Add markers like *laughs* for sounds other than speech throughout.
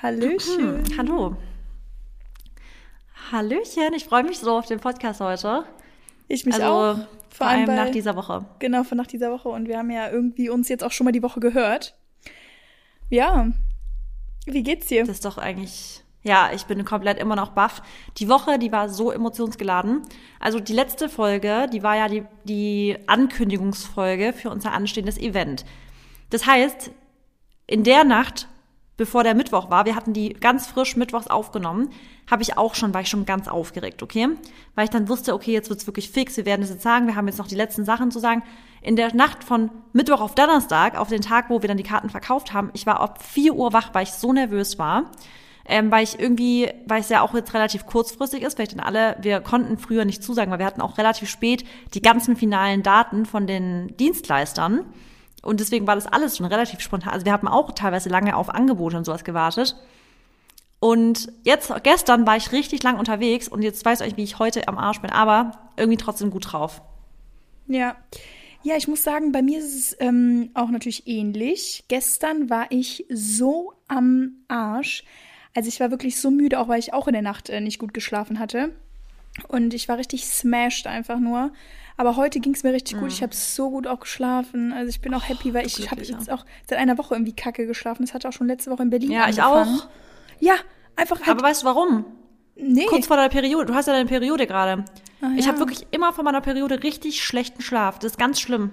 Hallöchen. Hallo. Hallöchen, ich freue mich so auf den Podcast heute. Ich mich also, auch. Vor, allem bei- nach dieser Woche. Genau, von nach dieser Woche. Und wir haben ja irgendwie uns jetzt auch schon mal die Woche gehört. Ja. Wie geht's dir? Das ist doch eigentlich. Ja, ich bin komplett immer noch baff. Die Woche, die war so emotionsgeladen. Also die letzte Folge, die war ja die, die Ankündigungsfolge für unser anstehendes Event. Das heißt, in der Nacht, bevor der Mittwoch war, wir hatten die ganz frisch mittwochs aufgenommen, habe ich auch schon, war ich schon ganz aufgeregt, okay? Weil ich dann wusste, okay, jetzt wird's wirklich fix, wir werden es jetzt sagen, wir haben jetzt noch die letzten Sachen zu sagen. In der Nacht von Mittwoch auf Donnerstag, auf den Tag, wo wir dann die Karten verkauft haben, ich war ab 4 Uhr wach, weil ich so nervös war. Ähm, weil ich irgendwie, weil es ja auch jetzt relativ kurzfristig ist, weil ich dann alle, wir konnten früher nicht zusagen, weil wir hatten auch relativ spät die ganzen finalen Daten von den Dienstleistern. Und deswegen war das alles schon relativ spontan. Also wir haben auch teilweise lange auf Angebote und sowas gewartet. Und jetzt, gestern war ich richtig lang unterwegs und jetzt weiß ich, wie ich heute am Arsch bin, aber irgendwie trotzdem gut drauf. Ja. Ja, ich muss sagen, bei mir ist es ähm, auch natürlich ähnlich. Gestern war ich so am Arsch. Also ich war wirklich so müde, auch weil ich auch in der Nacht äh, nicht gut geschlafen hatte. Und ich war richtig smashed einfach nur. Aber heute ging es mir richtig gut. Ich habe so gut auch geschlafen. Also ich bin auch happy, weil ich habe jetzt auch seit einer Woche irgendwie kacke geschlafen. Das hatte auch schon letzte Woche in Berlin Ja, ich angefangen. auch. Ja, einfach halt. Aber weißt du warum? nee. Kurz vor deiner Periode. Du hast ja deine Periode gerade. Ah, Ich ja. habe wirklich immer vor meiner Periode richtig schlechten Schlaf. Das ist ganz schlimm.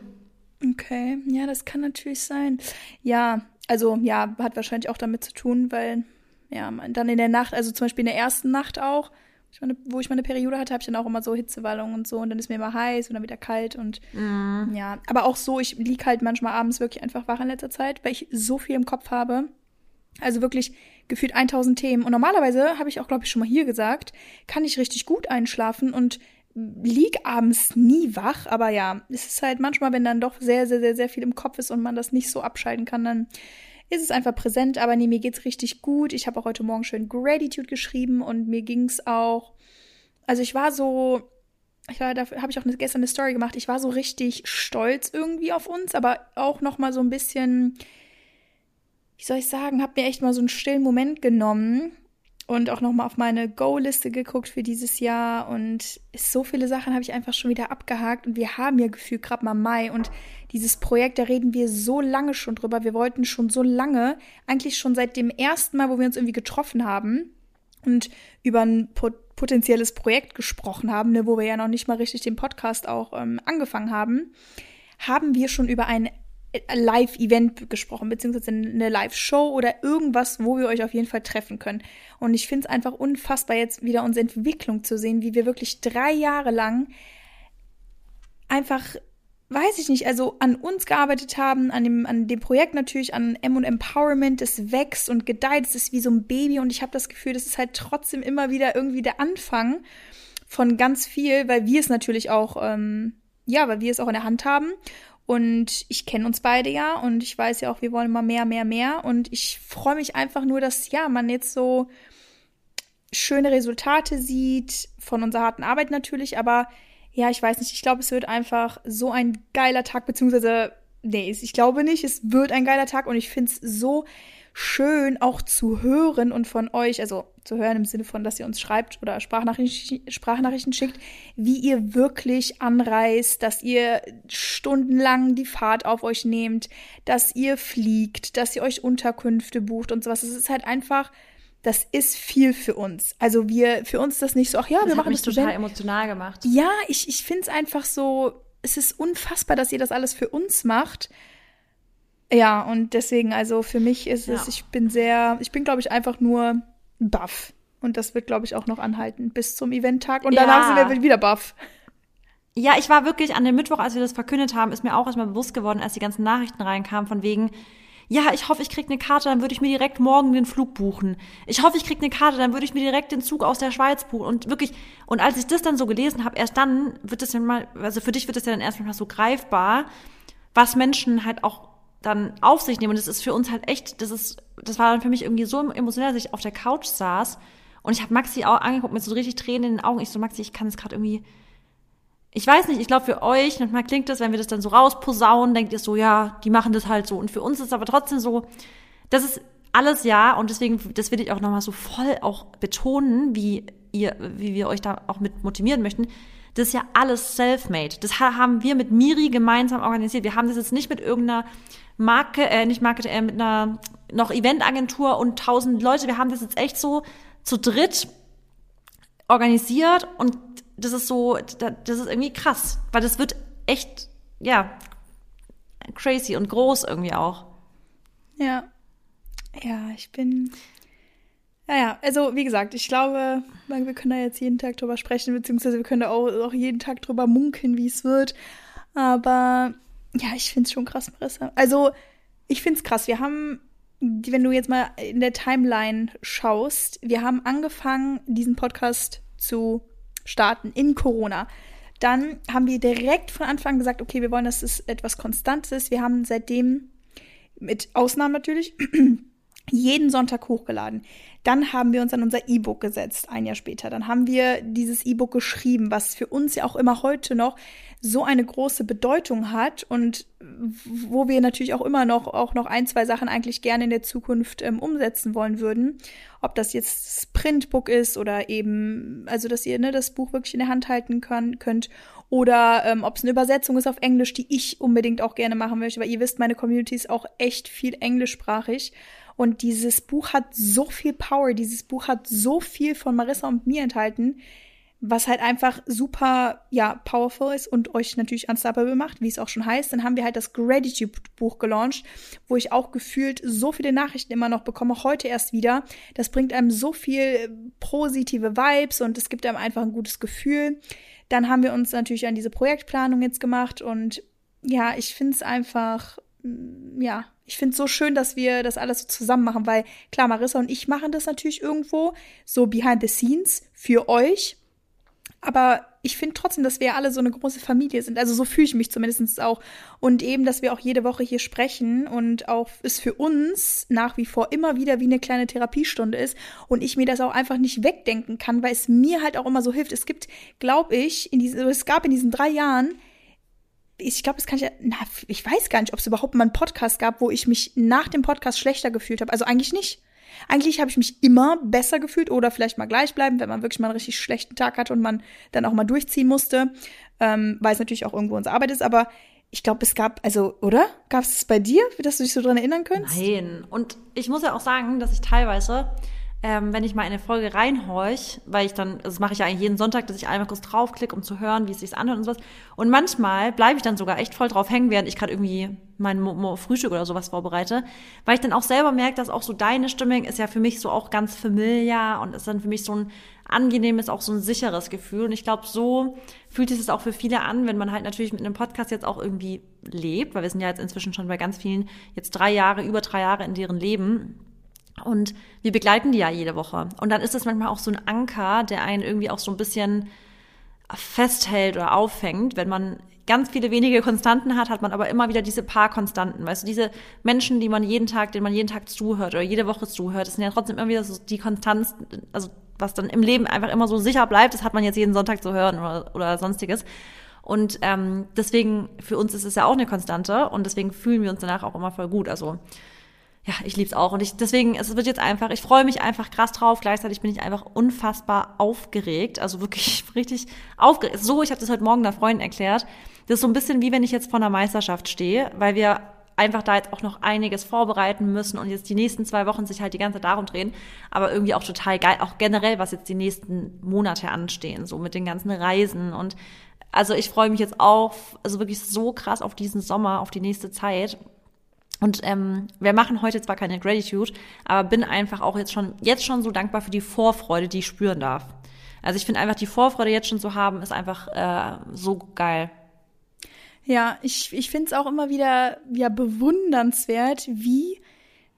Okay, ja, das kann natürlich sein. Ja, also ja, hat wahrscheinlich auch damit zu tun, weil ja, dann in der Nacht, also zum Beispiel in der ersten Nacht auch, ich meine, wo ich meine Periode hatte, habe ich dann auch immer so Hitzewallungen und so und dann ist mir immer heiß und dann wieder kalt und ja, aber auch so, ich lieg halt manchmal abends wirklich einfach wach in letzter Zeit, weil ich so viel im Kopf habe. Also wirklich gefühlt 1000 Themen. Und normalerweise, habe ich auch, glaube ich, schon mal hier gesagt, kann ich richtig gut einschlafen und lieg abends nie wach. Aber ja, es ist halt manchmal, wenn dann doch sehr, sehr, sehr, sehr viel im Kopf ist und man das nicht so abschalten kann, dann ist es einfach präsent. Aber nee, mir geht's richtig gut. Ich habe auch heute Morgen schön Gratitude geschrieben und mir ging's auch. Also ich war so, ich war, dafür habe ich auch eine, gestern eine Story gemacht. Ich war so richtig stolz irgendwie auf uns, aber auch noch mal so ein bisschen, wie soll ich sagen, habe mir echt mal so einen stillen Moment genommen und auch noch mal auf meine Go-Liste geguckt für dieses Jahr. Und so viele Sachen habe ich einfach schon wieder abgehakt. Und wir haben ja gefühlt gerade mal Mai. Und dieses Projekt, da reden wir so lange schon drüber. Wir wollten schon so lange, eigentlich schon seit dem ersten Mal, wo wir uns irgendwie getroffen haben und über ein pot potenzielles Projekt gesprochen haben, ne, wo wir ja noch nicht mal richtig den Podcast auch ähm, angefangen haben, haben wir schon über ein Live-Event gesprochen, beziehungsweise eine Live-Show oder irgendwas, wo wir euch auf jeden Fall treffen können. Und ich finde es einfach unfassbar, jetzt wieder unsere Entwicklung zu sehen, wie wir wirklich drei Jahre lang einfach, weiß ich nicht, also an uns gearbeitet haben, an dem, an dem Projekt natürlich, an M und Empowerment, das wächst und gedeiht, es ist wie so ein Baby und ich habe das Gefühl, das ist halt trotzdem immer wieder irgendwie der Anfang von ganz viel, weil wir es natürlich auch, ähm, ja, weil wir es auch in der Hand haben. Und ich kenne uns beide ja und ich weiß ja auch, wir wollen immer mehr, mehr, mehr. Und ich freue mich einfach nur, dass ja, man jetzt so schöne Resultate sieht, von unserer harten Arbeit natürlich, aber ja, ich weiß nicht, ich glaube, es wird einfach so ein geiler Tag, beziehungsweise, nee, ich glaube nicht, es wird ein geiler Tag und ich finde es so schön auch zu hören und von euch, also zu hören im Sinne von, dass ihr uns schreibt oder Sprachnachrichten, Sprachnachrichten schickt, wie ihr wirklich anreist, dass ihr stundenlang die Fahrt auf euch nehmt, dass ihr fliegt, dass ihr euch Unterkünfte bucht und sowas. Es ist halt einfach, das ist viel für uns. Also wir, für uns ist das nicht so, ach ja, Das wir machen mich das total Studenten- emotional gemacht. ja, ich, ich finde es einfach so, es ist unfassbar, dass ihr das alles für uns macht. Ja, und deswegen, also für mich ist es, Ja. ich bin sehr, ich bin, glaube ich, einfach nur baff. Und das wird, glaube ich, auch noch anhalten bis zum Eventtag. Und Ja. danach sind wir wieder baff. Ja, ich war wirklich an dem Mittwoch, als wir das verkündet haben, ist mir auch erstmal bewusst geworden, als die ganzen Nachrichten reinkamen, von wegen, ja, ich hoffe, ich krieg eine Karte, dann würde ich mir direkt morgen den Flug buchen. Ich hoffe, ich krieg eine Karte, dann würde ich mir direkt den Zug aus der Schweiz buchen. Und wirklich, und als ich das dann so gelesen habe, erst dann wird es ja mal, also für dich wird es ja dann erstmal so greifbar, was Menschen halt auch dann auf sich nehmen. Und das ist für uns halt echt, das ist, das war dann für mich irgendwie so emotional, dass ich auf der Couch saß und ich habe Maxi auch angeguckt mit so richtig Tränen in den Augen. Ich so, Maxi, ich kann es gerade irgendwie, ich weiß nicht, ich glaube für euch, manchmal klingt das, wenn wir das dann so rausposaunen, denkt ihr so, ja, die machen das halt so. Und für uns ist es aber trotzdem so, dass es alles ja und deswegen, das will ich auch nochmal so voll auch betonen, wie ihr, wie wir euch da auch mit motivieren möchten. Das ist ja alles self-made. Das haben wir mit Miri gemeinsam organisiert. Wir haben das jetzt nicht mit irgendeiner Marke, äh, nicht Marke, äh, mit einer noch Eventagentur und tausend Leute. Wir haben das jetzt echt so zu dritt organisiert und das ist so, das ist irgendwie krass, weil das wird echt, ja, crazy und groß irgendwie auch. Ja. Ja, ich bin. Naja, also wie gesagt, ich glaube, wir können da jetzt jeden Tag drüber sprechen, beziehungsweise wir können da auch, auch jeden Tag drüber munkeln, wie es wird. Aber ja, ich finde es schon krass, Marissa. Also, ich finde es krass. Wir haben, wenn du jetzt mal in der Timeline schaust, wir haben angefangen, diesen Podcast zu starten in Corona. Dann haben wir direkt von Anfang gesagt, okay, wir wollen, dass es etwas Konstantes ist. Wir haben seitdem, mit Ausnahmen natürlich, *clears throat* jeden Sonntag hochgeladen. Dann haben wir uns an unser E-Book gesetzt, ein Jahr später. Dann haben wir dieses E-Book geschrieben, was für uns ja auch immer heute noch so eine große Bedeutung hat und wo wir natürlich auch immer noch auch noch ein, zwei Sachen eigentlich gerne in der Zukunft ähm, umsetzen wollen würden. Ob das jetzt das Printbook ist oder eben, also dass ihr ne, das Buch wirklich in der Hand halten kann, könnt oder ähm, ob es eine Übersetzung ist auf Englisch, die ich unbedingt auch gerne machen möchte, weil ihr wisst, meine Community ist auch echt viel englischsprachig. Und dieses Buch hat so viel Power, dieses Buch hat so viel von Marissa und mir enthalten, was halt einfach super, ja, powerful ist und euch natürlich unstoppable macht, wie es auch schon heißt. Dann haben wir halt das Gratitude-Buch gelauncht, wo ich auch gefühlt so viele Nachrichten immer noch bekomme, heute erst wieder. Das bringt einem so viel positive Vibes und es gibt einem einfach ein gutes Gefühl. Dann haben wir uns natürlich an diese Projektplanung jetzt gemacht und ja, ich finde es einfach, ja, ich finde es so schön, dass wir das alles so zusammen machen, weil klar, Marissa und ich machen das natürlich irgendwo so behind the scenes für euch. Aber ich finde trotzdem, dass wir alle so eine große Familie sind. Also so fühle ich mich zumindest auch. Und eben, dass wir auch jede Woche hier sprechen und auch es für uns nach wie vor immer wieder wie eine kleine Therapiestunde ist und ich mir das auch einfach nicht wegdenken kann, weil es mir halt auch immer so hilft. Es gibt, glaube ich, in diesen, es gab in diesen drei Jahren ich glaube, das kann ich ja, na, ich weiß gar nicht, ob es überhaupt mal einen Podcast gab, wo ich mich nach dem Podcast schlechter gefühlt habe. Also eigentlich nicht. Eigentlich habe ich mich immer besser gefühlt oder vielleicht mal gleichbleiben, wenn man wirklich mal einen richtig schlechten Tag hatte und man dann auch mal durchziehen musste, ähm, weil es natürlich auch irgendwo unsere Arbeit ist. Aber ich glaube, es gab, also, oder? Gab es bei dir, dass du dich so dran erinnern könntest? Nein. Und ich muss ja auch sagen, dass ich teilweise ähm, wenn ich mal in eine Folge reinhorch, weil ich dann, das mache ich ja eigentlich jeden Sonntag, dass ich einmal kurz draufklicke, um zu hören, wie es sich anhört und sowas. Und manchmal bleibe ich dann sogar echt voll drauf hängen, während ich gerade irgendwie mein Mo Mo Frühstück oder sowas vorbereite, weil ich dann auch selber merke, dass auch so deine Stimmung ist ja für mich so auch ganz familiar und ist dann für mich so ein angenehmes, auch so ein sicheres Gefühl. Und ich glaube, so fühlt sich das auch für viele an, wenn man halt natürlich mit einem Podcast jetzt auch irgendwie lebt, weil wir sind ja jetzt inzwischen schon bei ganz vielen jetzt drei Jahre, über drei Jahre in deren Leben. Und wir begleiten die ja jede Woche. Und dann ist das manchmal auch so ein Anker, der einen irgendwie auch so ein bisschen festhält oder auffängt. Wenn man ganz viele wenige Konstanten hat, hat man aber immer wieder diese paar Konstanten. Weißt du, diese Menschen, die man jeden Tag, denen man jeden Tag zuhört oder jede Woche zuhört, das sind ja trotzdem immer wieder so die Konstanz, also was dann im Leben einfach immer so sicher bleibt, das hat man jetzt jeden Sonntag zu hören oder, oder sonstiges. Und ähm, deswegen, für uns ist es ja auch eine Konstante und deswegen fühlen wir uns danach auch immer voll gut. Also ja, ich lieb's auch. Und ich, deswegen, es wird jetzt einfach, ich freue mich einfach krass drauf. Gleichzeitig bin ich einfach unfassbar aufgeregt. Also wirklich *laughs* richtig aufgeregt. So, ich habe das heute Morgen einer Freundin erklärt. Das ist so ein bisschen wie wenn ich jetzt vor einer Meisterschaft stehe, weil wir einfach da jetzt auch noch einiges vorbereiten müssen und jetzt die nächsten zwei Wochen sich halt die ganze Zeit darum drehen. Aber irgendwie auch total geil, auch generell, was jetzt die nächsten Monate anstehen, so mit den ganzen Reisen und also ich freue mich jetzt auch, also wirklich so krass auf diesen Sommer, auf die nächste Zeit. Und ähm, wir machen heute zwar keine Gratitude, aber bin einfach auch jetzt schon, jetzt schon so dankbar für die Vorfreude, die ich spüren darf. Also ich finde einfach, die Vorfreude jetzt schon zu haben, ist einfach äh, so geil. Ja, ich, ich finde es auch immer wieder ja, bewundernswert, wie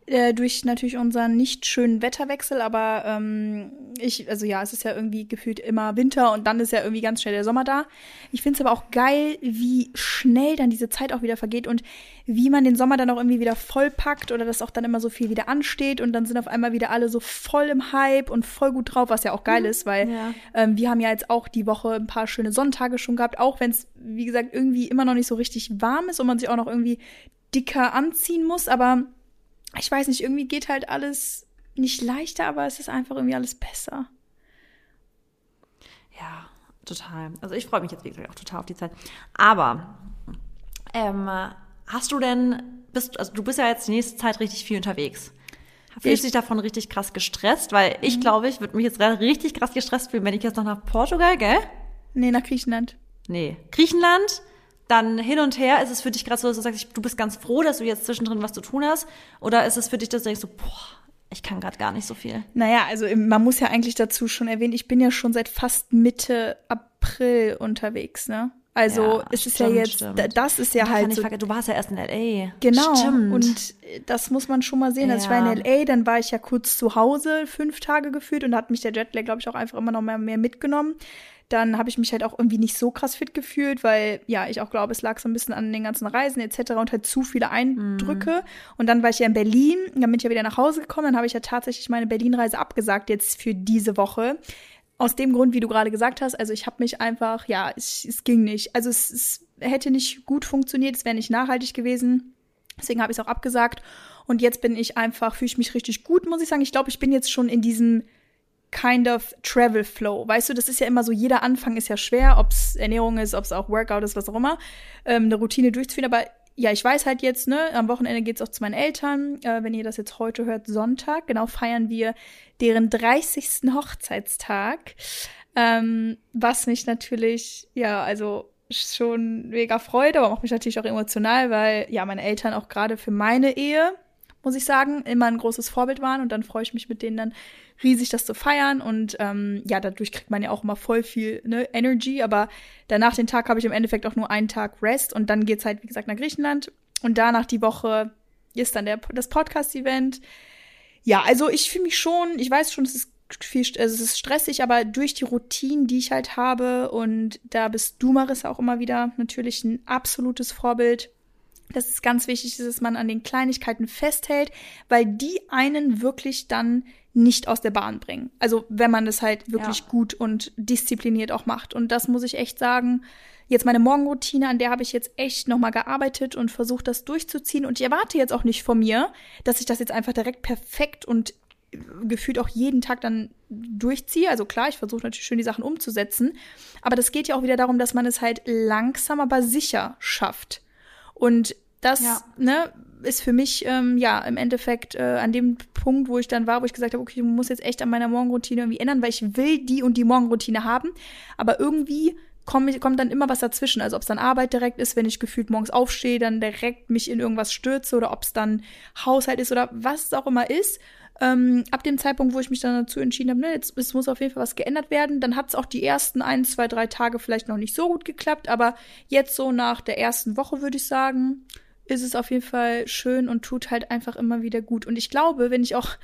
äh, durch natürlich unseren nicht schönen Wetterwechsel, aber ähm, ich, also ja, es ist ja irgendwie gefühlt immer Winter und dann ist ja irgendwie ganz schnell der Sommer da. Ich finde es aber auch geil, wie schnell dann diese Zeit auch wieder vergeht und wie man den Sommer dann auch irgendwie wieder vollpackt oder dass auch dann immer so viel wieder ansteht und dann sind auf einmal wieder alle so voll im Hype und voll gut drauf, was ja auch geil mhm. ist, weil ja. ähm, wir haben ja jetzt auch die Woche ein paar schöne Sonntage schon gehabt, auch wenn es, wie gesagt, irgendwie immer noch nicht so richtig warm ist und man sich auch noch irgendwie dicker anziehen muss, aber ich weiß nicht, irgendwie geht halt alles nicht leichter, aber es ist einfach irgendwie alles besser. Ja, total. Also ich freue mich jetzt, wie gesagt, auch total auf die Zeit. Aber ähm, hast du denn, bist, also du bist ja jetzt die nächste Zeit richtig viel unterwegs. Fühlst du dich davon richtig krass gestresst? Weil ich mhm. glaube, ich würde mich jetzt richtig krass gestresst fühlen, wenn ich jetzt noch nach Portugal, gell? Nee, nach Griechenland. Nee. Griechenland, dann hin und her. Ist es für dich gerade so, dass du sagst, du bist ganz froh, dass du jetzt zwischendrin was zu tun hast? Oder ist es für dich, dass du denkst so, boah, ich kann gerade gar nicht so viel? Naja, also man muss ja eigentlich dazu schon erwähnen, ich bin ja schon seit fast Mitte April unterwegs, ne? Also ja, es ist stimmt, ja jetzt, stimmt. das ist ja halt so. Du warst ja erst in L.A. Genau. Stimmt. Und das muss man schon mal sehen. Also ja. ich war in L.A., dann war ich ja kurz zu Hause, fünf Tage gefühlt und hat mich der Jetlag, glaube ich, auch einfach immer noch mehr, mehr mitgenommen. Dann habe ich mich halt auch irgendwie nicht so krass fit gefühlt, weil ja, ich auch glaube, es lag so ein bisschen an den ganzen Reisen etc. und halt zu viele Eindrücke. Mhm. Und dann war ich ja in Berlin, dann bin ich ja wieder nach Hause gekommen, dann habe ich ja tatsächlich meine Berlin-Reise abgesagt jetzt für diese Woche. Aus dem Grund, wie du gerade gesagt hast, also ich habe mich einfach, ja, es, es ging nicht. Also es, es hätte nicht gut funktioniert, es wäre nicht nachhaltig gewesen. Deswegen habe ich es auch abgesagt. Und jetzt bin ich einfach, fühle ich mich richtig gut, muss ich sagen. Ich glaube, ich bin jetzt schon in diesem kind of Travel Flow. Weißt du, das ist ja immer so, jeder Anfang ist ja schwer, ob es Ernährung ist, ob es auch Workout ist, was auch immer, ähm, eine Routine durchzuführen. Aber ja, ich weiß halt jetzt, ne, am Wochenende geht's auch zu meinen Eltern. Äh, wenn ihr das jetzt heute hört, Sonntag, genau, feiern wir deren 30. Hochzeitstag. Ähm, was mich natürlich, ja, also schon mega freut, aber macht mich natürlich auch emotional, weil ja, meine Eltern auch gerade für meine Ehe, muss ich sagen, immer ein großes Vorbild waren und dann freue ich mich mit denen dann riesig, das zu feiern. Und ähm, ja, dadurch kriegt man ja auch immer voll viel ne, Energy. Aber danach den Tag habe ich im Endeffekt auch nur einen Tag Rest und dann geht's halt, wie gesagt, nach Griechenland. Und danach die Woche ist dann der, das Podcast-Event. Ja, also ich fühle mich schon, ich weiß schon, es ist viel, also es ist stressig, aber durch die Routinen, die ich halt habe und da bist du, Marissa, auch immer wieder natürlich ein absolutes Vorbild dass es ganz wichtig ist, dass man an den Kleinigkeiten festhält, weil die einen wirklich dann nicht aus der Bahn bringen. Also wenn man das halt wirklich ja. gut und diszipliniert auch macht. Und das muss ich echt sagen. Jetzt meine Morgenroutine, an der habe ich jetzt echt nochmal gearbeitet und versucht, das durchzuziehen. Und ich erwarte jetzt auch nicht von mir, dass ich das jetzt einfach direkt perfekt und gefühlt auch jeden Tag dann durchziehe. Also klar, ich versuche natürlich schön die Sachen umzusetzen. Aber das geht ja auch wieder darum, dass man es halt langsam, aber sicher schafft. Und das, ja. ne, ist für mich ähm, ja im Endeffekt äh, an dem Punkt, wo ich dann war, wo ich gesagt habe, okay, ich muss jetzt echt an meiner Morgenroutine irgendwie ändern, weil ich will die und die Morgenroutine haben, aber irgendwie kommt, kommt dann immer was dazwischen. Also ob es dann Arbeit direkt ist, wenn ich gefühlt morgens aufstehe, dann direkt mich in irgendwas stürze oder ob es dann Haushalt ist oder was es auch immer ist. Ähm, ab dem Zeitpunkt, wo ich mich dann dazu entschieden habe, ne, jetzt es muss auf jeden Fall was geändert werden, dann hat es auch die ersten ein, zwei, drei Tage vielleicht noch nicht so gut geklappt, aber jetzt so nach der ersten Woche würde ich sagen, ist es auf jeden Fall schön und tut halt einfach immer wieder gut. Und ich glaube, wenn ich auch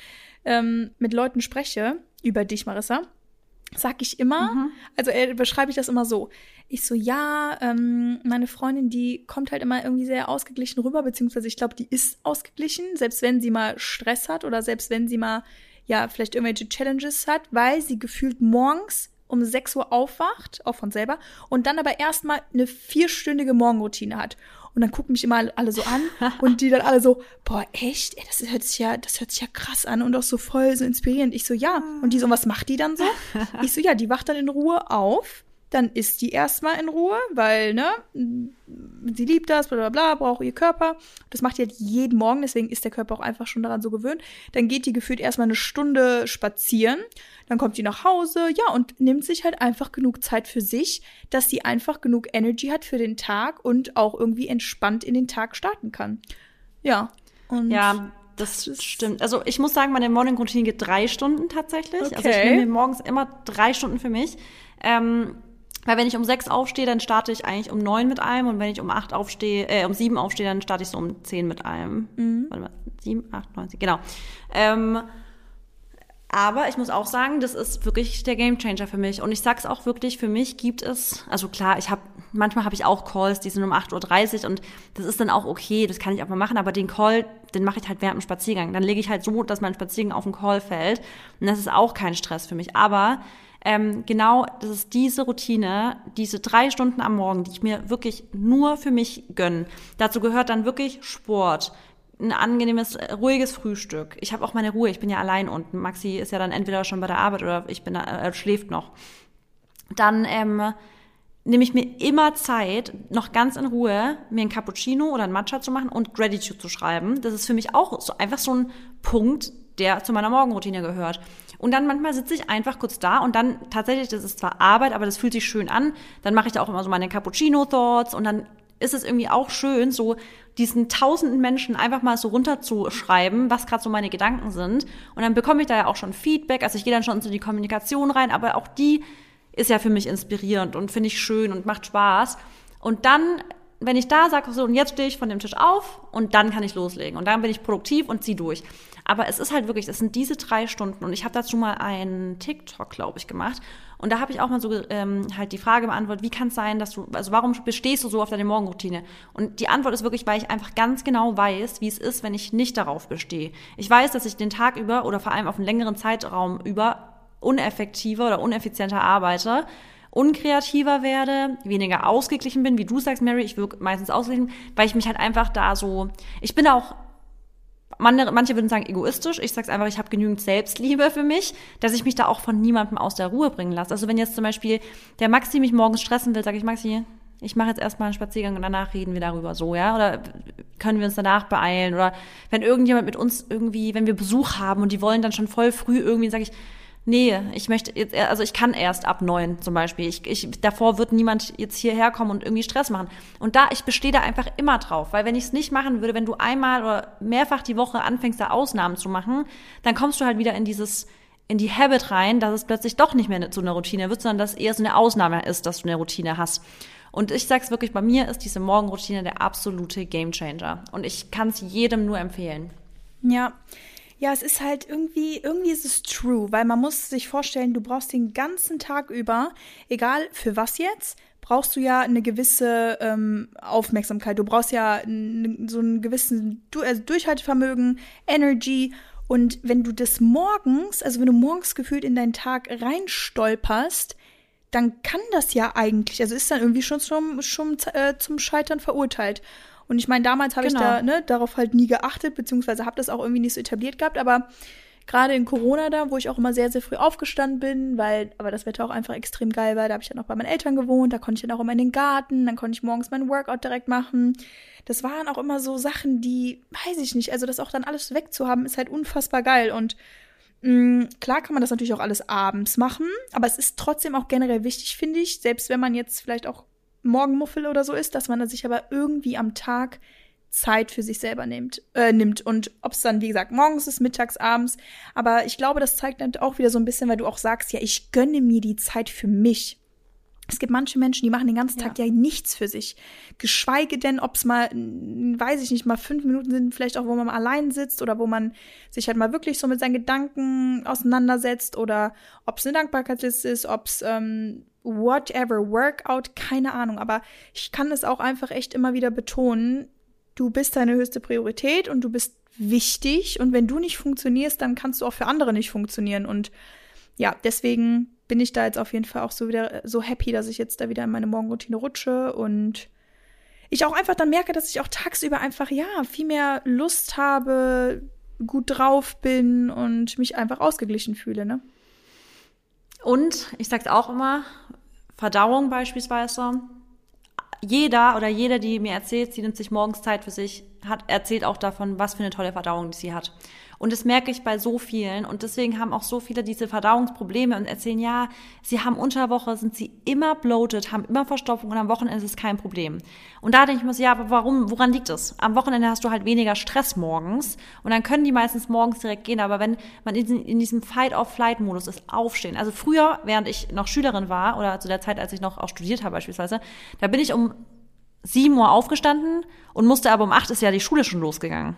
ähm, mit Leuten spreche über dich, Marissa, sag ich immer, mhm. also äh, beschreibe ich das immer so. Ich so, ja, ähm, meine Freundin, die kommt halt immer irgendwie sehr ausgeglichen rüber, beziehungsweise ich glaube, die ist ausgeglichen, selbst wenn sie mal Stress hat oder selbst wenn sie mal, ja, vielleicht irgendwelche Challenges hat, weil sie gefühlt morgens um 6 Uhr aufwacht, auch von selber, und dann aber erstmal eine vierstündige Morgenroutine hat. Und dann gucken mich immer alle so an und die dann alle so, boah, echt? Ey, das hört sich ja, das hört sich ja krass an und auch so voll so inspirierend. Ich so, ja. Und die so, was macht die dann so? Ich so, ja, die wacht dann in Ruhe auf dann isst die erstmal in Ruhe, weil, ne, sie liebt das, bla bla bla, braucht ihr Körper. Das macht die halt jeden Morgen, deswegen ist der Körper auch einfach schon daran so gewöhnt. Dann geht die gefühlt erstmal eine Stunde spazieren, dann kommt die nach Hause, ja, und nimmt sich halt einfach genug Zeit für sich, dass sie einfach genug Energy hat für den Tag und auch irgendwie entspannt in den Tag starten kann. Ja. Und ja, das stimmt. Also ich muss sagen, meine Morning Routine geht drei Stunden tatsächlich. Okay. Also ich nehme mir morgens immer drei Stunden für mich. Ähm, weil wenn ich um sechs aufstehe, dann starte ich eigentlich um neun mit einem und wenn ich um acht aufstehe, äh, um sieben aufstehe, dann starte ich so um zehn mit einem. Mhm. Warte mal, sieben, acht, neun, zehn, genau. Ähm, aber ich muss auch sagen, das ist wirklich der Gamechanger für mich. Und ich sag's auch wirklich, für mich gibt es, also klar, ich habe, manchmal habe ich auch Calls, die sind um 8.30 Uhr und das ist dann auch okay, das kann ich auch mal machen, aber den Call, den mache ich halt während dem Spaziergang. Dann lege ich halt so, dass mein Spaziergang auf den Call fällt. Und das ist auch kein Stress für mich. Aber ähm, genau, das ist diese Routine, diese drei Stunden am Morgen, die ich mir wirklich nur für mich gönne. Dazu gehört dann wirklich Sport, ein angenehmes, äh, ruhiges Frühstück. Ich habe auch meine Ruhe. Ich bin ja allein unten. Maxi ist ja dann entweder schon bei der Arbeit oder ich bin äh, schläft noch. Dann ähm, nehme ich mir immer Zeit, noch ganz in Ruhe mir ein Cappuccino oder ein Matcha zu machen und Gratitude zu schreiben. Das ist für mich auch so einfach so ein Punkt, der zu meiner Morgenroutine gehört. Und dann manchmal sitze ich einfach kurz da und dann tatsächlich, das ist zwar Arbeit, aber das fühlt sich schön an. Dann mache ich da auch immer so meine Cappuccino-Thoughts und dann ist es irgendwie auch schön, so diesen tausenden Menschen einfach mal so runterzuschreiben, was gerade so meine Gedanken sind. Und dann bekomme ich da ja auch schon Feedback. Also ich gehe dann schon in die Kommunikation rein, aber auch die ist ja für mich inspirierend und finde ich schön und macht Spaß. Und dann, wenn ich da sage, so, und jetzt stehe ich von dem Tisch auf und dann kann ich loslegen. Und dann bin ich produktiv und ziehe durch. Aber es ist halt wirklich, es sind diese drei Stunden. Und ich habe dazu mal einen TikTok, glaube ich, gemacht. Und da habe ich auch mal so ähm, halt die Frage beantwortet, wie kann es sein, dass du, also warum bestehst du so auf deine Morgenroutine? Und die Antwort ist wirklich, weil ich einfach ganz genau weiß, wie es ist, wenn ich nicht darauf bestehe. Ich weiß, dass ich den Tag über oder vor allem auf einen längeren Zeitraum über uneffektiver oder uneffizienter arbeite, unkreativer werde, weniger ausgeglichen bin, wie du sagst, Mary, ich wirke meistens ausgeglichen, weil ich mich halt einfach da so, ich bin auch manche, würden sagen egoistisch. Ich sage einfach, ich habe genügend Selbstliebe für mich, dass ich mich da auch von niemandem aus der Ruhe bringen lasse. Also wenn jetzt zum Beispiel der Maxi mich morgens stressen will, sage ich, Maxi, ich mache jetzt erstmal einen Spaziergang und danach reden wir darüber so, ja? Oder können wir uns danach beeilen? Oder wenn irgendjemand mit uns irgendwie, wenn wir Besuch haben und die wollen dann schon voll früh irgendwie, sage ich, Nee, ich möchte jetzt, also ich kann erst ab neun zum Beispiel. Ich, ich, davor wird niemand jetzt hierher kommen und irgendwie Stress machen. Und da, ich bestehe da einfach immer drauf, weil wenn ich es nicht machen würde, wenn du einmal oder mehrfach die Woche anfängst, da Ausnahmen zu machen, dann kommst du halt wieder in dieses, in die Habit rein, dass es plötzlich doch nicht mehr zu einer Routine wird, sondern dass eher so eine Ausnahme ist, dass du eine Routine hast. Und ich sag's wirklich, bei mir ist diese Morgenroutine der absolute Gamechanger. Und ich kann es jedem nur empfehlen. Ja. Ja, es ist halt irgendwie, irgendwie ist es true, weil man muss sich vorstellen, du brauchst den ganzen Tag über, egal für was jetzt, brauchst du ja eine gewisse ähm, Aufmerksamkeit. Du brauchst ja so einen gewissen du also Durchhaltevermögen, Energy. Und wenn du das morgens, also wenn du morgens gefühlt in deinen Tag reinstolperst, dann kann das ja eigentlich, also ist dann irgendwie schon zum, schon, äh, zum Scheitern verurteilt. Und ich meine, damals habe genau. ich da ne, darauf halt nie geachtet, beziehungsweise habe das auch irgendwie nicht so etabliert gehabt, aber gerade in Corona da, wo ich auch immer sehr, sehr früh aufgestanden bin, weil aber das Wetter auch einfach extrem geil war, da habe ich dann auch bei meinen Eltern gewohnt, da konnte ich dann auch immer in den Garten, dann konnte ich morgens meinen Workout direkt machen. Das waren auch immer so Sachen, die, weiß ich nicht, also das auch dann alles wegzuhaben, ist halt unfassbar geil und mh, mm, Klar kann man das natürlich auch alles abends machen, aber es ist trotzdem auch generell wichtig, finde ich, selbst wenn man jetzt vielleicht auch Morgenmuffel oder so ist, dass man sich aber irgendwie am Tag Zeit für sich selber nimmt. Äh, nimmt. Und ob es dann, wie gesagt, morgens ist, mittags, abends. Aber ich glaube, das zeigt dann auch wieder so ein bisschen, weil du auch sagst, ja, ich gönne mir die Zeit für mich. Es gibt manche Menschen, die machen den ganzen Tag ja, ja nichts für sich. Geschweige denn, ob es mal, weiß ich nicht, mal fünf Minuten sind, vielleicht auch, wo man mal allein sitzt oder wo man sich halt mal wirklich so mit seinen Gedanken auseinandersetzt oder ob es eine Dankbarkeitsliste ist, ob es ähm, whatever, Workout, keine Ahnung. Aber ich kann es auch einfach echt immer wieder betonen, du bist deine höchste Priorität und du bist wichtig. Und wenn du nicht funktionierst, dann kannst du auch für andere nicht funktionieren. Und ja, deswegen bin ich da jetzt auf jeden Fall auch so wieder so happy, dass ich jetzt da wieder in meine Morgenroutine rutsche und ich auch einfach dann merke, dass ich auch tagsüber einfach ja viel mehr Lust habe, gut drauf bin und mich einfach ausgeglichen fühle, ne? Und ich sag's auch immer, Verdauung beispielsweise. Jeder oder jeder, die mir erzählt, sie nimmt sich morgens Zeit für sich, hat erzählt auch davon, was für eine tolle Verdauung sie hat. Und das merke ich bei so vielen. Und deswegen haben auch so viele diese Verdauungsprobleme und erzählen, ja, sie haben unter Woche, sind sie immer bloated, haben immer Verstopfung und am Wochenende ist es kein Problem. Und da denke ich mir so, ja, aber warum, woran liegt es? Am Wochenende hast du halt weniger Stress morgens und dann können die meistens morgens direkt gehen. Aber wenn man in, diesem Fight-of-Flight-Modus ist, aufstehen. Also früher, während ich noch Schülerin war oder zu der Zeit, als ich noch auch studiert habe beispielsweise, da bin ich um sieben Uhr aufgestanden und musste aber um acht ist ja die Schule schon losgegangen.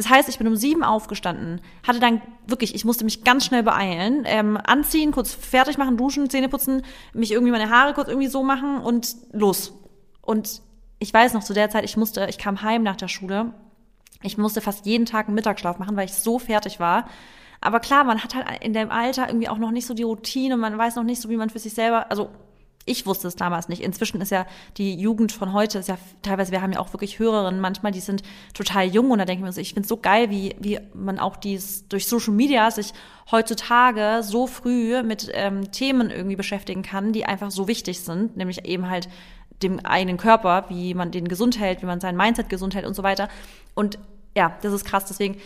Das heißt, ich bin um sieben aufgestanden, hatte dann wirklich, ich musste mich ganz schnell beeilen, ähm, anziehen, kurz fertig machen, duschen, Zähne putzen, mich irgendwie meine Haare kurz irgendwie so machen und los. Und ich weiß noch zu der Zeit, ich musste, ich kam heim nach der Schule, ich musste fast jeden Tag einen Mittagsschlaf machen, weil ich so fertig war. Aber klar, man hat halt in dem Alter irgendwie auch noch nicht so die Routine, man weiß noch nicht so, wie man für sich selber, also ich wusste es damals nicht. Inzwischen ist ja die Jugend von heute, ist ja teilweise, wir haben ja auch wirklich Hörerinnen manchmal, die sind total jung und da denke ich mir so, ich finde es so geil, wie, wie man auch dies durch Social Media sich heutzutage so früh mit ähm, Themen irgendwie beschäftigen kann, die einfach so wichtig sind, nämlich eben halt dem eigenen Körper, wie man den gesund hält, wie man sein Mindset gesund hält und so weiter. Und ja, das ist krass. Deswegen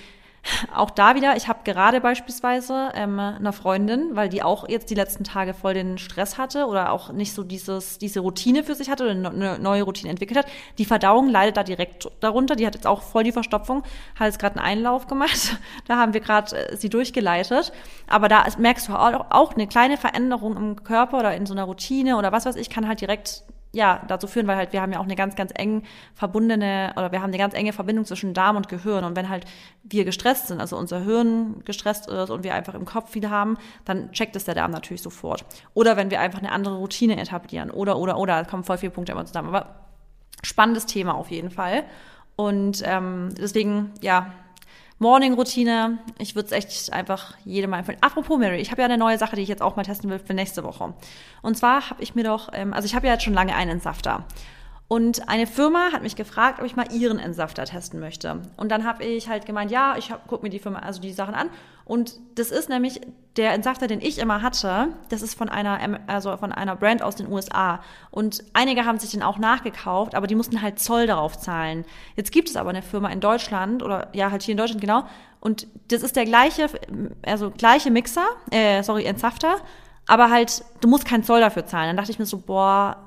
auch da wieder, ich habe gerade beispielsweise ähm, einer Freundin, weil die auch jetzt die letzten Tage voll den Stress hatte oder auch nicht so dieses, diese Routine für sich hatte oder eine neue Routine entwickelt hat. Die Verdauung leidet da direkt darunter. Die hat jetzt auch voll die Verstopfung, hat jetzt gerade einen Einlauf gemacht. *laughs* Da haben wir gerade äh, sie durchgeleitet. Aber da merkst du auch, auch eine kleine Veränderung im Körper oder in so einer Routine oder was weiß ich, kann halt direkt ja, dazu führen, weil halt wir haben ja auch eine ganz, ganz eng verbundene oder wir haben eine ganz enge Verbindung zwischen Darm und Gehirn. Und wenn halt wir gestresst sind, also unser Hirn gestresst ist und wir einfach im Kopf viel haben, dann checkt es der Darm natürlich sofort. Oder wenn wir einfach eine andere Routine etablieren. Oder, oder, oder, da kommen voll viele Punkte immer zusammen. Aber spannendes Thema auf jeden Fall. Und ähm, deswegen, ja, Morning-Routine. Ich würde es echt einfach jedem mal empfehlen. Apropos Mary, ich habe ja eine neue Sache, die ich jetzt auch mal testen will für nächste Woche. Und zwar habe ich mir doch, ähm, also ich habe ja jetzt schon lange einen Entsafter. Und eine Firma hat mich gefragt, ob ich mal ihren Entsafter testen möchte. Und dann habe ich halt gemeint, ja, ich gucke mir die Firma, also die Sachen an. Und das ist nämlich der Entsafter, den ich immer hatte. Das ist von einer, also von einer Brand aus den USA. Und einige haben sich den auch nachgekauft, aber die mussten halt Zoll darauf zahlen. Jetzt gibt es aber eine Firma in Deutschland oder ja halt hier in Deutschland genau. Und das ist der gleiche, also gleiche Mixer, äh, sorry Entsafter, aber halt du musst keinen Zoll dafür zahlen. Dann dachte ich mir so, boah.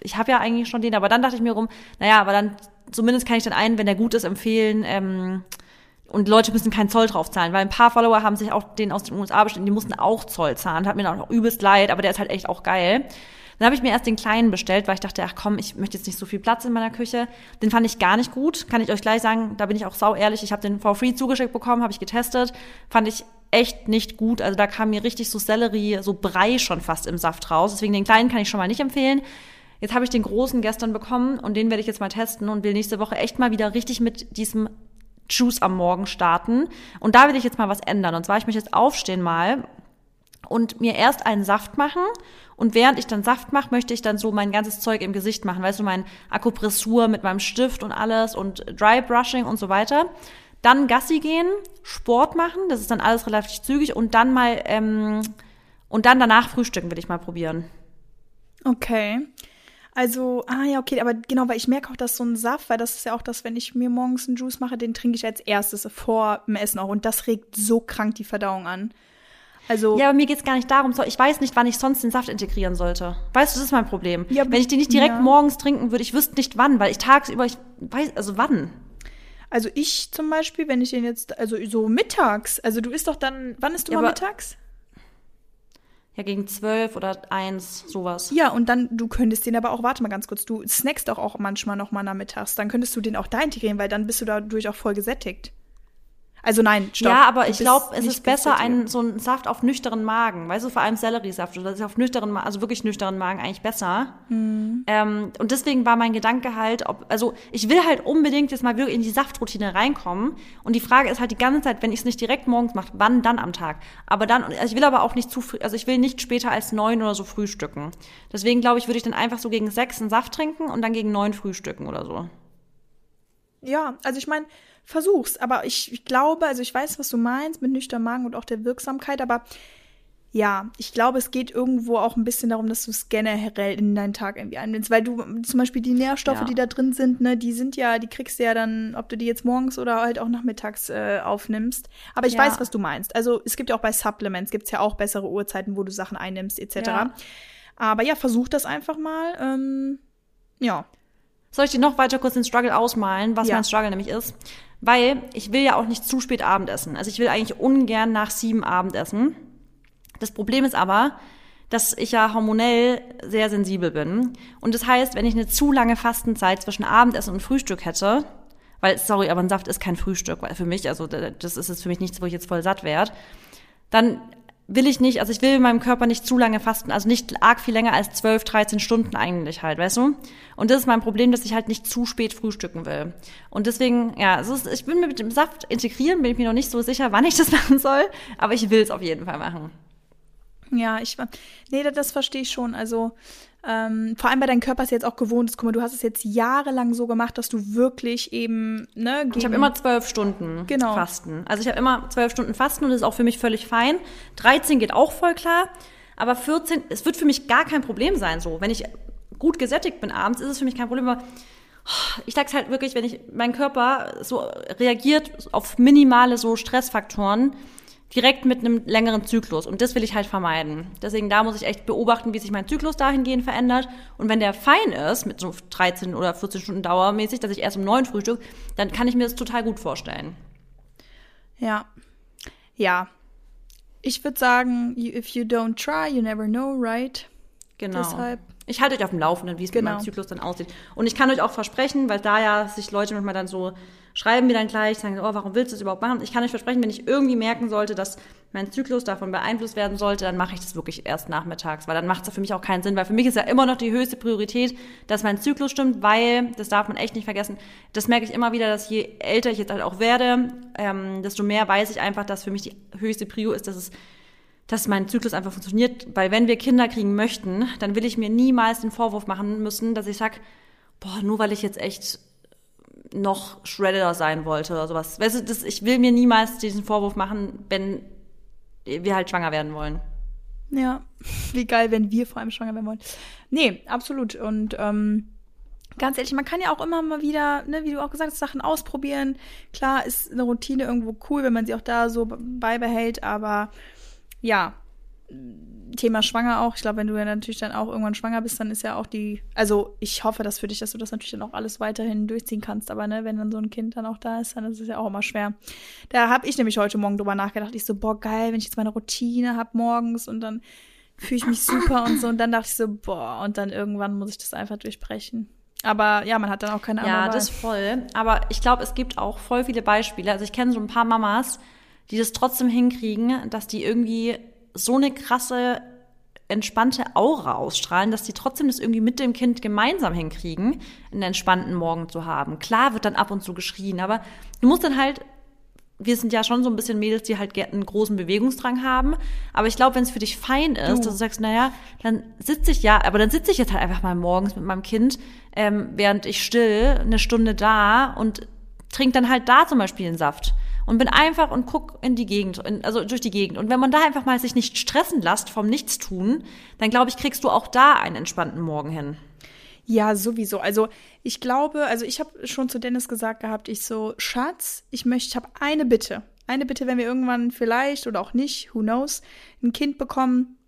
Ich habe ja eigentlich schon den, aber dann dachte ich mir rum, naja, aber dann zumindest kann ich den einen, wenn der gut ist, empfehlen. Ähm, und Leute müssen keinen Zoll drauf zahlen, weil ein paar Follower haben sich auch den aus den USA bestellt, die mussten auch Zoll zahlen. Hat mir dann auch übelst leid, aber der ist halt echt auch geil. Dann habe ich mir erst den kleinen bestellt, weil ich dachte, ach komm, ich möchte jetzt nicht so viel Platz in meiner Küche. Den fand ich gar nicht gut, kann ich euch gleich sagen. Da bin ich auch sau ehrlich. Ich habe den for free zugeschickt bekommen, habe ich getestet, fand ich echt nicht gut. Also da kam mir richtig so Sellerie, so Brei schon fast im Saft raus. Deswegen den kleinen kann ich schon mal nicht empfehlen. Jetzt habe ich den großen gestern bekommen und den werde ich jetzt mal testen und will nächste Woche echt mal wieder richtig mit diesem Juice am Morgen starten. Und da will ich jetzt mal was ändern. Und zwar, ich möchte jetzt aufstehen mal und mir erst einen Saft machen. Und während ich dann Saft mache, möchte ich dann so mein ganzes Zeug im Gesicht machen. Weißt du, mein Akupressur mit meinem Stift und alles und Dry Brushing und so weiter. Dann Gassi gehen, Sport machen, das ist dann alles relativ zügig und dann mal ähm, und dann danach frühstücken will ich mal probieren. Okay. Also, ah ja, okay, aber genau, weil ich merke auch, dass so ein Saft, weil das ist ja auch das, wenn ich mir morgens einen Juice mache, den trinke ich als erstes vor dem Essen auch. Und das regt so krank die Verdauung an. Also, ja, aber mir geht's gar nicht darum, ich weiß nicht, wann ich sonst den Saft integrieren sollte. Weißt du, das ist mein Problem. Ja, wenn ich den nicht direkt ja. morgens trinken würde, ich wüsste nicht wann, weil ich tagsüber, ich weiß, also wann? Also ich zum Beispiel, wenn ich den jetzt, also so mittags, also du isst doch dann, wann isst du ja, mal mittags? Ja, gegen zwölf oder eins, sowas. Ja, und dann, du könntest den aber auch, warte mal ganz kurz, du snackst doch auch manchmal noch mal nachmittags. Dann könntest du den auch da integrieren, weil dann bist du dadurch auch voll gesättigt. Also nein, stopp. Ja, aber ich glaube, es ist besser, einen, so einen Saft auf nüchternen Magen. Weißt du, vor allem Selleriesaft. Das ist auf nüchternen, also wirklich nüchternen Magen eigentlich besser. Mhm. Ähm, und deswegen war mein Gedanke halt, ob, also ich will halt unbedingt jetzt mal wirklich in die Saftroutine reinkommen. Und die Frage ist halt die ganze Zeit, wenn ich es nicht direkt morgens mache, wann dann am Tag? Aber dann, also ich will aber auch nicht zu früh, also ich will nicht später als neun oder so frühstücken. Deswegen glaube ich, würde ich dann einfach so gegen sechs einen Saft trinken und dann gegen neun frühstücken oder so. Ja, also ich meine, versuch's. Aber ich, ich glaube, also ich weiß, was du meinst mit nüchternem Magen und auch der Wirksamkeit, aber ja, ich glaube, es geht irgendwo auch ein bisschen darum, dass du es generell in deinen Tag irgendwie einnimmst, weil du zum Beispiel die Nährstoffe, ja. die da drin sind, ne, die sind ja, die kriegst du ja dann, ob du die jetzt morgens oder halt auch nachmittags äh, aufnimmst. Aber ich ja. weiß, was du meinst. Also es gibt ja auch bei Supplements, gibt's ja auch bessere Uhrzeiten, wo du Sachen einnimmst, etc. Ja. Aber ja, versuch das einfach mal. Ähm, ja. Soll ich dir noch weiter kurz den Struggle ausmalen, was mein Struggle nämlich ist? Weil ich will ja auch nicht zu spät Abendessen. Also ich will eigentlich ungern nach sieben Abendessen. Das Problem ist aber, dass ich ja hormonell sehr sensibel bin. Und das heißt, wenn ich eine zu lange Fastenzeit zwischen Abendessen und Frühstück hätte, weil, sorry, aber ein Saft ist kein Frühstück weil für mich, also das ist jetzt für mich nichts, wo ich jetzt voll satt werde, dann will ich nicht, also ich will meinem Körper nicht zu lange fasten, also nicht arg viel länger als 12, 13 Stunden eigentlich halt, weißt du? Und das ist mein Problem, dass ich halt nicht zu spät frühstücken will. Und deswegen, ja, es ich bin mir mit dem Saft integrieren, bin ich mir noch nicht so sicher, *laughs* wann ich das machen soll, aber ich will es auf jeden Fall machen. Ja, ich, nee, das verstehe ich schon. Also, Ähm, vor allem, weil dein Körper es jetzt auch gewohnt ist. Guck mal, du hast es jetzt jahrelang so gemacht, dass du wirklich eben, ne, Ich habe immer zwölf Stunden Genau. Fasten. Also ich habe immer zwölf Stunden Fasten und das ist auch für mich völlig fein. 13 geht auch voll klar. Aber 14, es wird für mich gar kein Problem sein so. Wenn ich gut gesättigt bin abends, ist es für mich kein Problem. Aber ich sag's halt wirklich, wenn ich, mein Körper so reagiert auf minimale so Stressfaktoren direkt mit einem längeren Zyklus. Und das will ich halt vermeiden. Deswegen da muss ich echt beobachten, wie sich mein Zyklus dahingehend verändert. Und wenn der fein ist, mit so 13 oder 14 Stunden Dauermäßig, dass ich erst um 9 frühstück, dann kann ich mir das total gut vorstellen. Ja. Ja. Ich würde sagen, if you don't try, you never know, right? Genau. Deshalb. Ich halte euch auf dem Laufenden, wie es Genau. mit meinem Zyklus dann aussieht. Und ich kann euch auch versprechen, weil da ja sich Leute manchmal dann so schreiben mir dann gleich, sagen, oh, warum willst du das überhaupt machen? Ich kann euch versprechen, wenn ich irgendwie merken sollte, dass mein Zyklus davon beeinflusst werden sollte, dann mache ich das wirklich erst nachmittags, weil dann macht es für mich auch keinen Sinn, weil für mich ist ja immer noch die höchste Priorität, dass mein Zyklus stimmt, weil, das darf man echt nicht vergessen, das merke ich immer wieder, dass je älter ich jetzt halt auch werde, ähm, desto mehr weiß ich einfach, dass für mich die höchste Prio ist, dass es dass mein Zyklus einfach funktioniert, weil wenn wir Kinder kriegen möchten, dann will ich mir niemals den Vorwurf machen müssen, dass ich sag, boah, nur weil ich jetzt echt noch Shredder sein wollte oder sowas. Weißt du, das, ich will mir niemals diesen Vorwurf machen, wenn wir halt schwanger werden wollen. Ja, *laughs* wie geil, wenn wir vor allem schwanger werden wollen. Nee, absolut. Und ähm, ganz ehrlich, man kann ja auch immer mal wieder, ne, wie du auch gesagt hast, Sachen ausprobieren. Klar ist eine Routine irgendwo cool, wenn man sie auch da so beibehält, aber ja, Thema schwanger auch. Ich glaube, wenn du ja natürlich dann auch irgendwann schwanger bist, dann ist ja auch die, also ich hoffe das für dich, dass du das natürlich dann auch alles weiterhin durchziehen kannst. Aber ne, wenn dann so ein Kind dann auch da ist, dann ist es ja auch immer schwer. Da habe ich nämlich heute Morgen drüber nachgedacht. Ich so, boah, geil, wenn ich jetzt meine Routine habe morgens und dann fühle ich mich super und so. Und dann dachte ich so, boah, und dann irgendwann muss ich das einfach durchbrechen. Aber ja, man hat dann auch keine andere Ja, das voll. Aber ich glaube, es gibt auch voll viele Beispiele. Also ich kenne so ein paar Mamas, die das trotzdem hinkriegen, dass die irgendwie so eine krasse entspannte Aura ausstrahlen, dass die trotzdem das irgendwie mit dem Kind gemeinsam hinkriegen, einen entspannten Morgen zu haben. Klar wird dann ab und zu geschrien, aber du musst dann halt wir sind ja schon so ein bisschen Mädels, die halt einen großen Bewegungsdrang haben. Aber ich glaube, wenn es für dich fein ist, Du. dass du sagst, naja, dann sitze ich ja, aber dann sitze ich jetzt halt einfach mal morgens mit meinem Kind, ähm, während ich still, eine Stunde da und trink dann halt da zum Beispiel einen Saft. Und bin einfach und guck in die Gegend, in, also durch die Gegend. Und wenn man da einfach mal sich nicht stressen lässt vom Nichtstun, dann glaube ich, kriegst du auch da einen entspannten Morgen hin. Ja, sowieso. Also ich glaube, also ich habe schon zu Dennis gesagt gehabt, ich so, Schatz, ich möchte, ich habe eine Bitte. Eine Bitte, wenn wir irgendwann vielleicht oder auch nicht, who knows, ein Kind bekommen.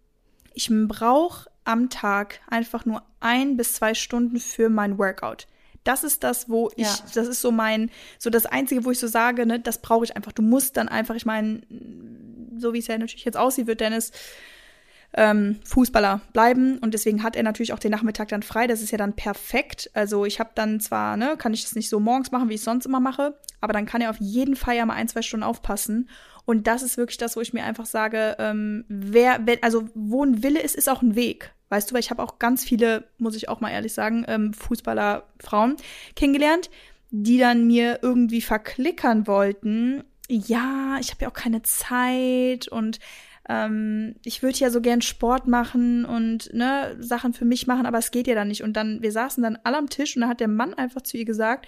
Ich brauche am Tag einfach nur ein bis zwei Stunden für mein Workout. Das ist das, wo ich, Ja. das ist so mein, so das Einzige, wo ich so sage, ne, das brauche ich einfach. Du musst dann einfach, ich meine, so wie es ja natürlich jetzt aussieht, wird Dennis ähm, Fußballer bleiben und deswegen hat er natürlich auch den Nachmittag dann frei. Das ist ja dann perfekt. Also ich habe dann zwar, ne, kann ich das nicht so morgens machen, wie ich es sonst immer mache, aber dann kann er auf jeden Fall ja mal ein, zwei Stunden aufpassen. Und das ist wirklich das, wo ich mir einfach sage, ähm, wer, wer, also wo ein Wille ist, ist auch ein Weg. Weißt du, weil ich habe auch ganz viele, muss ich auch mal ehrlich sagen, ähm, Fußballerfrauen kennengelernt, die dann mir irgendwie verklickern wollten. Ja, ich habe ja auch keine Zeit und ähm, ich würde ja so gern Sport machen und ne, Sachen für mich machen, aber es geht ja dann nicht. Und dann, wir saßen dann alle am Tisch und da hat der Mann einfach zu ihr gesagt,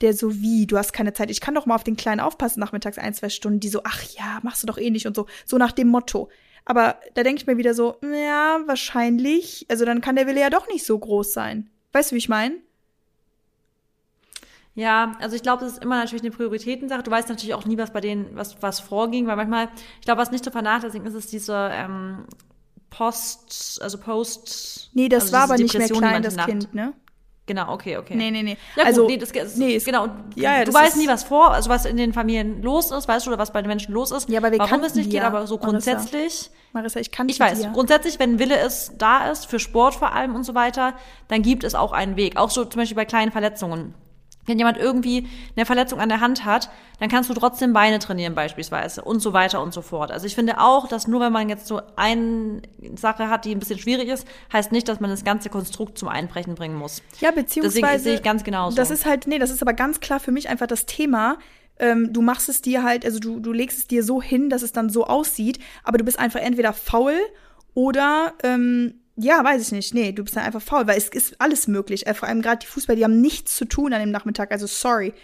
der so wie, du hast keine Zeit, ich kann doch mal auf den Kleinen aufpassen nachmittags ein, zwei Stunden, die so, ach ja, machst du doch eh nicht und so, so nach dem Motto. Aber da denke ich mir wieder so, ja, wahrscheinlich, also dann kann der Wille ja doch nicht so groß sein. Weißt du, wie ich meine? Ja, also ich glaube, das ist immer natürlich eine Prioritätensache. Du weißt natürlich auch nie, was bei denen, was, was vorging, weil manchmal, ich glaube, was nicht zu vernachlässigen ist, ist diese ähm, Post, also Post. Nee, das also war aber nicht mehr klein, das Nacht. Kind, ne? Genau, okay, okay. Nee, nee, nee. Ja, also, gut, nee, das, das, nee, es- genau. Ja, ja, du weißt nie, was vor, also was in den Familien los ist, weißt du, oder was bei den Menschen los ist. Ja, aber wir Warum es nicht die geht, aber so Marissa. grundsätzlich. Marissa, ich kann Ich weiß, grundsätzlich, wenn Wille ist, da ist, für Sport vor allem und so weiter, dann gibt es auch einen Weg. Auch so zum Beispiel bei kleinen Verletzungen. Wenn jemand irgendwie eine Verletzung an der Hand hat, dann kannst du trotzdem Beine trainieren beispielsweise und so weiter und so fort. Also ich finde auch, dass nur wenn man jetzt so eine Sache hat, die ein bisschen schwierig ist, heißt nicht, dass man das ganze Konstrukt zum Einbrechen bringen muss. Ja, beziehungsweise. Deswegen sehe ich ganz genauso. Das ist halt, nee, das ist aber ganz klar für mich einfach das Thema. Ähm, du machst es dir halt, also du, du legst es dir so hin, dass es dann so aussieht, aber du bist einfach entweder faul oder ähm, ja, weiß ich nicht. Nee, du bist dann einfach faul, weil es ist alles möglich. Äh, vor allem gerade die Fußballer, die haben nichts zu tun an dem Nachmittag. Also sorry.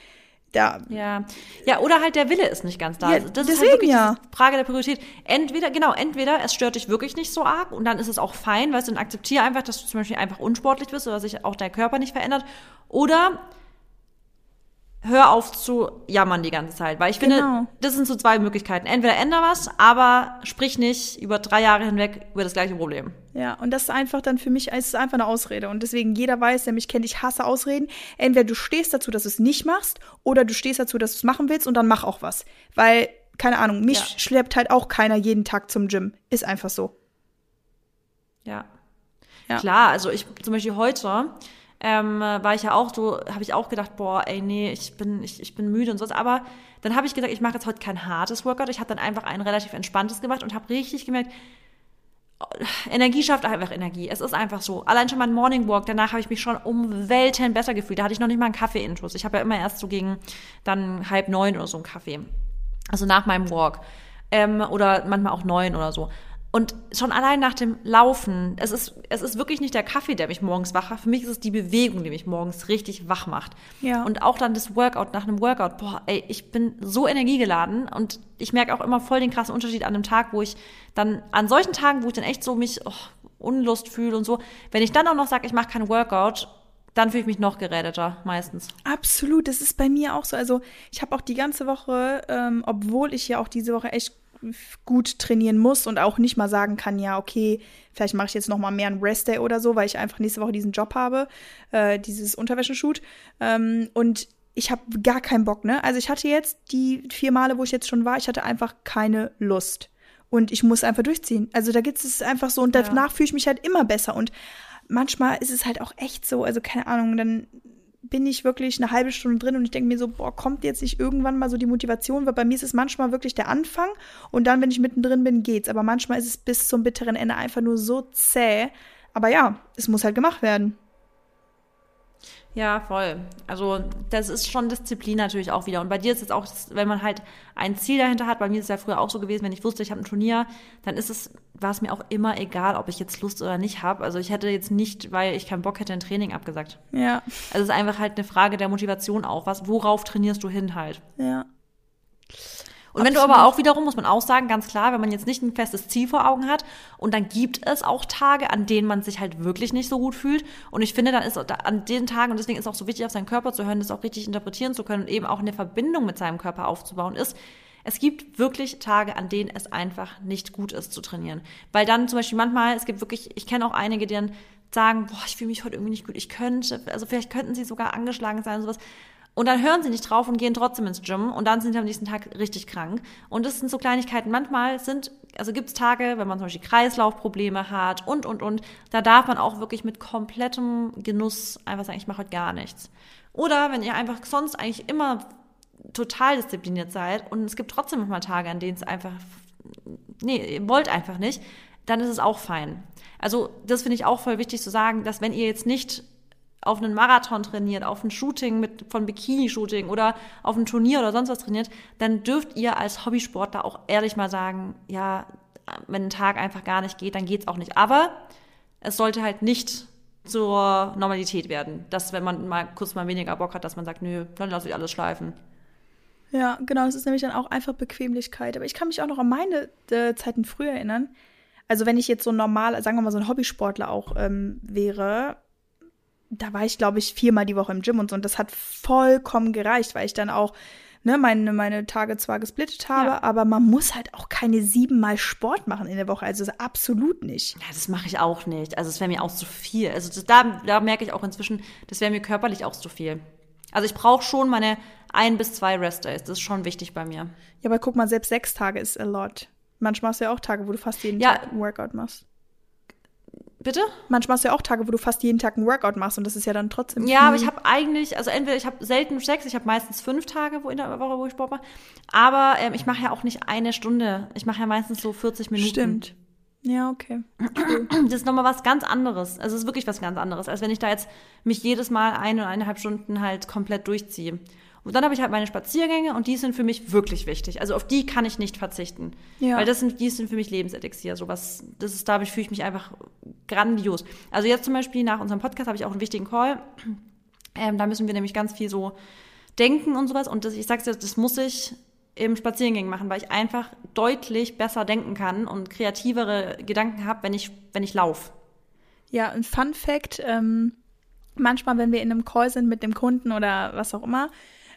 Da. Ja. Ja, oder halt der Wille ist nicht ganz da. Ja, Also das ist deswegen halt wirklich ja. diese Frage der Priorität. Entweder, genau, entweder es stört dich wirklich nicht so arg und dann ist es auch fein, weißt du, dann akzeptiere einfach, dass du zum Beispiel einfach unsportlich bist oder sich auch dein Körper nicht verändert. Oder hör auf zu jammern die ganze Zeit. Weil ich finde, Genau. das sind so zwei Möglichkeiten. Entweder änder was, aber sprich nicht über drei Jahre hinweg über das gleiche Problem. Ja, und das ist einfach dann für mich, es ist einfach eine Ausrede. Und deswegen, jeder weiß, der mich kennt, ich hasse Ausreden. Entweder du stehst dazu, dass du es nicht machst, oder du stehst dazu, dass du es machen willst und dann mach auch was. Weil, keine Ahnung, mich Ja. schleppt halt auch keiner jeden Tag zum Gym. Ist einfach so. Ja. Ja. Klar, also ich zum Beispiel heute ähm, war ich ja auch so, habe ich auch gedacht, boah, ey, nee, ich bin, ich, ich bin müde und sowas. Aber dann habe ich gesagt, ich mache jetzt heute kein hartes Workout. Ich habe dann einfach ein relativ entspanntes gemacht und habe richtig gemerkt, oh, Energie schafft einfach Energie. Es ist einfach so. Allein schon mein Morning Walk, danach habe ich mich schon um Welten besser gefühlt. Da hatte ich noch nicht mal einen Kaffee-Intus. Ich habe ja immer erst so gegen dann halb neun oder so einen Kaffee. Also nach meinem Walk. Ähm, oder manchmal auch neun oder so. Und schon allein nach dem Laufen, es ist, es ist wirklich nicht der Kaffee, der mich morgens wach macht. Für mich ist es die Bewegung, die mich morgens richtig wach macht. Ja. Und auch dann das Workout nach einem Workout. Boah, ey, ich bin so energiegeladen und ich merke auch immer voll den krassen Unterschied an einem Tag, wo ich dann, an solchen Tagen, wo ich dann echt so mich oh, Unlust fühle und so, wenn ich dann auch noch sage, ich mache kein Workout, dann fühle ich mich noch gerädeter, meistens. Absolut, das ist bei mir auch so. Also ich habe auch die ganze Woche, ähm, obwohl ich ja auch diese Woche echt gut trainieren muss und auch nicht mal sagen kann, ja, okay, vielleicht mache ich jetzt noch mal mehr einen Rest Day oder so, weil ich einfach nächste Woche diesen Job habe, äh, dieses Unterwäscheshoot. Ähm, und ich habe gar keinen Bock, ne? Also ich hatte jetzt die vier Male, wo ich jetzt schon war, ich hatte einfach keine Lust. Und ich muss einfach durchziehen. Also da gibt es einfach so und Ja. danach fühle ich mich halt immer besser. Und manchmal ist es halt auch echt so, also keine Ahnung, dann bin ich wirklich eine halbe Stunde drin und ich denke mir so, boah, kommt jetzt nicht irgendwann mal so die Motivation? Weil bei mir ist es manchmal wirklich der Anfang und dann, wenn ich mittendrin bin, geht's. Aber manchmal ist es bis zum bitteren Ende einfach nur so zäh. Aber ja, es muss halt gemacht werden. Ja, voll. Also das ist schon Disziplin natürlich auch wieder. Und bei dir ist es auch, wenn man halt ein Ziel dahinter hat, bei mir ist es ja früher auch so gewesen, wenn ich wusste, ich habe ein Turnier, dann ist es, war es mir auch immer egal, ob ich jetzt Lust oder nicht habe. Also ich hätte jetzt nicht, weil ich keinen Bock hätte, ein Training abgesagt. Ja, Also es ist einfach halt eine Frage der Motivation auch. Was, worauf trainierst du hin halt? ja. Und wenn du Absolut. aber auch wiederum, muss man auch sagen, ganz klar, wenn man jetzt nicht ein festes Ziel vor Augen hat und dann gibt es auch Tage, an denen man sich halt wirklich nicht so gut fühlt. Und ich finde, dann ist an den Tagen, und deswegen ist es auch so wichtig, auf seinen Körper zu hören, das auch richtig interpretieren zu können und eben auch eine Verbindung mit seinem Körper aufzubauen, ist, es gibt wirklich Tage, an denen es einfach nicht gut ist zu trainieren. Weil dann zum Beispiel manchmal, es gibt wirklich, ich kenne auch einige, die dann sagen, boah, ich fühle mich heute irgendwie nicht gut, ich könnte, also vielleicht könnten sie sogar angeschlagen sein und sowas. Und dann hören sie nicht drauf und gehen trotzdem ins Gym und dann sind sie am nächsten Tag richtig krank. Und das sind so Kleinigkeiten. Manchmal sind, also gibt es Tage, wenn man zum Beispiel Kreislaufprobleme hat und, und, und, da darf man auch wirklich mit komplettem Genuss einfach sagen, ich mache heute gar nichts. Oder wenn ihr einfach sonst eigentlich immer total diszipliniert seid und es gibt trotzdem manchmal Tage, an denen es einfach, nee, ihr wollt einfach nicht, dann ist es auch fein. Also das finde ich auch voll wichtig zu sagen, dass wenn ihr jetzt nicht auf einen Marathon trainiert, auf ein Shooting mit, von Bikini-Shooting oder auf ein Turnier oder sonst was trainiert, dann dürft ihr als Hobbysportler auch ehrlich mal sagen, ja, wenn ein Tag einfach gar nicht geht, dann geht's auch nicht. Aber es sollte halt nicht zur Normalität werden, dass wenn man mal kurz mal weniger Bock hat, dass man sagt, nö, dann lasse ich alles schleifen. Ja, genau, das ist nämlich dann auch einfach Bequemlichkeit. Aber ich kann mich auch noch an meine äh, Zeiten früher erinnern. Also wenn ich jetzt so normal, sagen wir mal so ein Hobbysportler auch ähm, wäre, da war ich, glaube ich, viermal die Woche im Gym und so. Und das hat vollkommen gereicht, weil ich dann auch ne, meine, meine Tage zwar gesplittet habe, Ja. aber man muss halt auch keine siebenmal Sport machen in der Woche. Also absolut nicht. Ja, das mache ich auch nicht. Also es wäre mir auch zu viel. Also das, da, da merke ich auch inzwischen, das wäre mir körperlich auch zu viel. Also ich brauche schon meine ein bis zwei Rest-Days. Das ist schon wichtig bei mir. Ja, aber guck mal, selbst sechs Tage ist a lot. Manchmal hast du ja auch Tage, wo du fast jeden Ja. Tag ein Workout machst. Bitte? Manchmal hast du ja auch Tage, wo du fast jeden Tag ein Workout machst und das ist ja dann trotzdem. Ja, aber ich habe eigentlich, also entweder ich habe selten sechs, ich habe meistens fünf Tage wo in der Woche, wo ich Sport mache. Aber ähm, ich mache ja auch nicht eine Stunde. Ich mache ja meistens so 40 Minuten. Stimmt. Ja, okay. *clears throat* Das ist nochmal was ganz anderes. Also es ist wirklich was ganz anderes, als wenn ich da jetzt mich jedes Mal eine oder eineinhalb Stunden halt komplett durchziehe. Und dann habe ich halt meine Spaziergänge und die sind für mich wirklich wichtig. Also auf die kann ich nicht verzichten. Ja. Weil das sind, die sind für mich Lebenselixier. So was, das ist, dadurch fühle ich mich einfach grandios. Also jetzt zum Beispiel nach unserem Podcast habe ich auch einen wichtigen Call. Ähm, da müssen wir nämlich ganz viel so denken und sowas. Und das, ich sag's dir, das muss ich im Spaziergang machen, weil ich einfach deutlich besser denken kann und kreativere Gedanken habe, wenn ich, wenn ich laufe. Ja, ein Fun Fact, ähm, manchmal, wenn wir in einem Call sind mit dem Kunden oder was auch immer,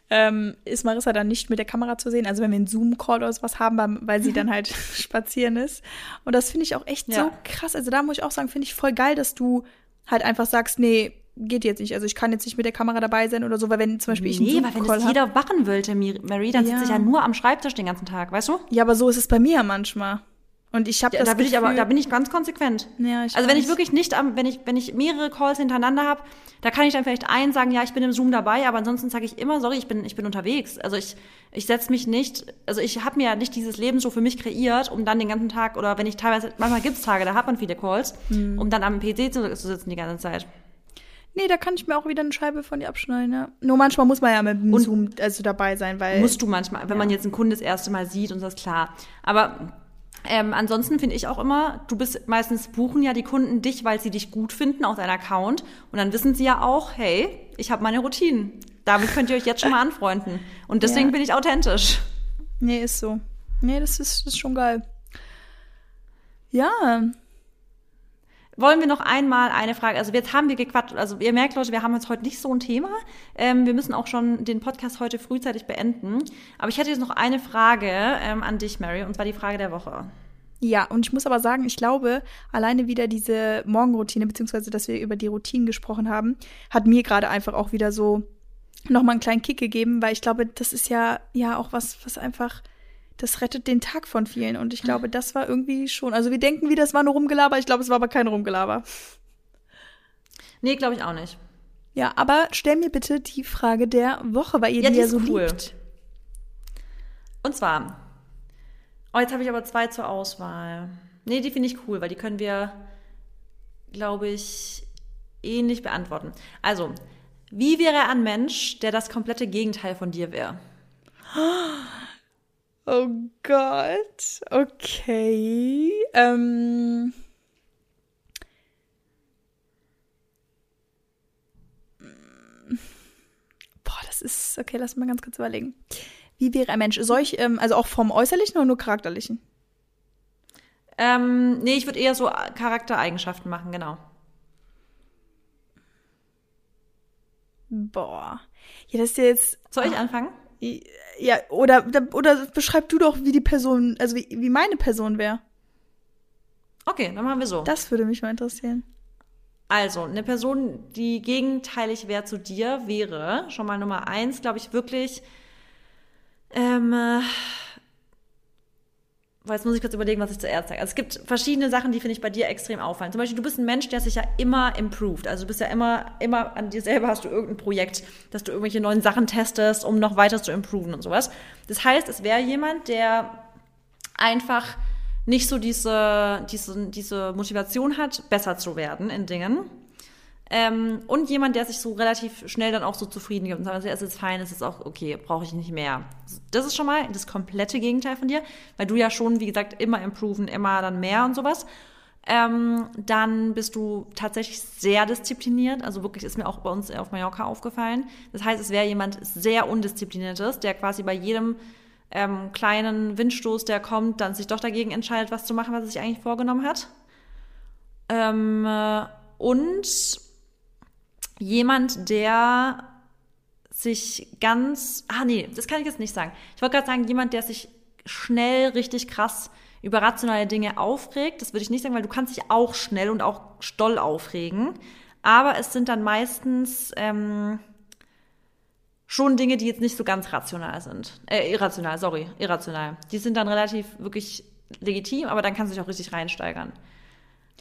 ähm, ist Marissa dann nicht mit der Kamera zu sehen. Also wenn wir einen Zoom-Call oder sowas haben, weil sie dann *laughs* halt *laughs* spazieren ist. Und das finde ich auch echt ja. so krass. Also da muss ich auch sagen, finde ich voll geil, dass du halt einfach sagst, nee, geht jetzt nicht. Also ich kann jetzt nicht mit der Kamera dabei sein oder so, weil wenn zum Beispiel nee, ich einen Nee, weil wenn das jeder machen wollte, Mary, dann ja. sitze ich ja nur am Schreibtisch den ganzen Tag, weißt du? Ja, aber so ist es bei mir manchmal. Und ich habe ja, das da bin Gefühl, ich aber da bin ich ganz konsequent. Ja, ich also wenn ich wirklich nicht am wenn ich wenn ich mehrere Calls hintereinander habe, da kann ich dann vielleicht einen sagen, ja, ich bin im Zoom dabei, aber ansonsten sage ich immer, sorry, ich bin ich bin unterwegs. Also ich ich setze mich nicht, also ich habe mir ja nicht dieses Leben so für mich kreiert, um dann den ganzen Tag oder wenn ich teilweise manchmal gibt's Tage, da hat man viele Calls, hm. um dann am PC zu, zu sitzen die ganze Zeit. Nee, da kann ich mir auch wieder eine Scheibe von dir abschneiden, ja. Nur manchmal muss man ja mit dem Zoom also dabei sein, weil. Musst du manchmal, wenn Ja. man jetzt einen Kunden das erste Mal sieht und das ist klar. Aber ähm, ansonsten finde ich auch immer, du bist meistens buchen ja die Kunden dich, weil sie dich gut finden auf deinem Account. Und dann wissen sie ja auch, hey, ich habe meine Routinen. Damit könnt ihr euch jetzt schon mal anfreunden. Und deswegen Ja. bin ich authentisch. Nee, ist so. Nee, das ist, das ist schon geil. Ja. Wollen wir noch einmal eine Frage, also jetzt haben wir gequatscht, also ihr merkt Leute, wir haben jetzt heute nicht so ein Thema. Ähm, wir müssen auch schon den Podcast heute frühzeitig beenden. Aber ich hätte jetzt noch eine Frage ähm, an dich, Mary, und zwar die Frage der Woche. Ja, und ich muss aber sagen, ich glaube, alleine wieder diese Morgenroutine, beziehungsweise, dass wir über die Routinen gesprochen haben, hat mir gerade einfach auch wieder so nochmal einen kleinen Kick gegeben, weil ich glaube, das ist ja, ja auch was, was einfach, das rettet den Tag von vielen. Und ich glaube, das war irgendwie schon, also wir denken wieder, es war nur Rumgelaber, ich glaube, es war aber kein Rumgelaber. Nee, glaube ich auch nicht. Ja, aber stell mir bitte die Frage der Woche, weil ihr Ja, die die ja so cool. liebt. Und zwar, oh, jetzt habe ich aber zwei zur Auswahl. Nee, die finde ich cool, weil die können wir, glaube ich, ähnlich beantworten. Also, wie wäre ein Mensch, der das komplette Gegenteil von dir wäre? Oh Gott, okay. Ähm. Boah, das ist. Okay, lass mal ganz kurz überlegen. Wie wäre ein Mensch? Soll ich, ähm, also auch vom Äußerlichen oder nur Charakterlichen? Ähm, nee, ich würde eher so Charaktereigenschaften machen, genau. Boah. Ja, das ist jetzt. Soll ich anfangen? Ja, oder, oder beschreib du doch, wie die Person, also wie, wie meine Person wäre. Okay, dann machen wir so. Das würde mich mal interessieren. Also, eine Person, die gegenteilig wäre zu dir, wäre schon mal Nummer eins, glaube ich, wirklich. Ähm, äh, weil jetzt muss ich kurz überlegen, was ich zuerst sage. Also es gibt verschiedene Sachen, die finde ich bei dir extrem auffallen. Zum Beispiel, du bist ein Mensch, der sich ja immer improved. Also du bist ja immer, immer an dir selber hast du irgendein Projekt, dass du irgendwelche neuen Sachen testest, um noch weiter zu improven und sowas. Das heißt, es wäre jemand, der einfach nicht so diese, diese, diese Motivation hat, besser zu werden in Dingen. Ähm, und jemand, der sich so relativ schnell dann auch so zufrieden gibt und sagt, es ist fein, es ist auch okay, brauche ich nicht mehr. Das ist schon mal das komplette Gegenteil von dir, weil du ja schon, wie gesagt, immer improven, immer dann mehr und sowas. Ähm, dann bist du tatsächlich sehr diszipliniert. Also wirklich ist mir auch bei uns auf Mallorca aufgefallen. Das heißt, es wäre jemand sehr undiszipliniertes, der quasi bei jedem ähm, kleinen Windstoß, der kommt, dann sich doch dagegen entscheidet, was zu machen, was er sich eigentlich vorgenommen hat. Ähm, äh, und jemand, der sich ganz, ah nee, das kann ich jetzt nicht sagen. Ich wollte gerade sagen, jemand, der sich schnell richtig krass über rationale Dinge aufregt. Das würde ich nicht sagen, weil du kannst dich auch schnell und auch stoll aufregen. Aber es sind dann meistens ähm, schon Dinge, die jetzt nicht so ganz rational sind. Äh, irrational, sorry, irrational. Die sind dann relativ wirklich legitim, aber dann kannst du dich auch richtig reinsteigern.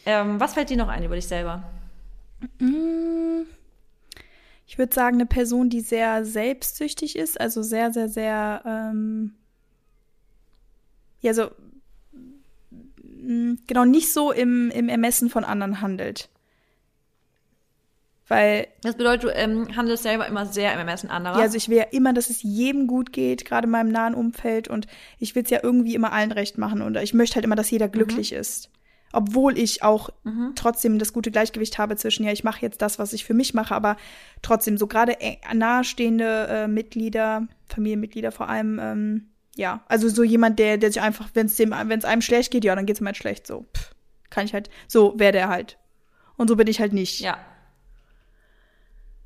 Ähm, was fällt dir noch ein über dich selber? Ich würde sagen, eine Person, die sehr selbstsüchtig ist, also sehr, sehr, sehr, ähm, ja, so, mh, genau, nicht so im, im Ermessen von anderen handelt. Weil, Das bedeutet, du ähm, handelst selber immer sehr im Ermessen anderer. ja, also ich will ja immer, dass es jedem gut geht, gerade in meinem nahen Umfeld und ich will es ja irgendwie immer allen recht machen und ich möchte halt immer, dass jeder glücklich ist. Obwohl ich auch mhm. trotzdem das gute Gleichgewicht habe zwischen, ja, ich mache jetzt das, was ich für mich mache, aber trotzdem so gerade nahestehende äh, Mitglieder, Familienmitglieder vor allem, ähm, ja, also so jemand, der, der sich einfach, wenn es dem, wenn es einem schlecht geht, ja, dann geht es mir halt schlecht. So, pff, kann ich halt, so wäre der halt. Und so bin ich halt nicht. Ja.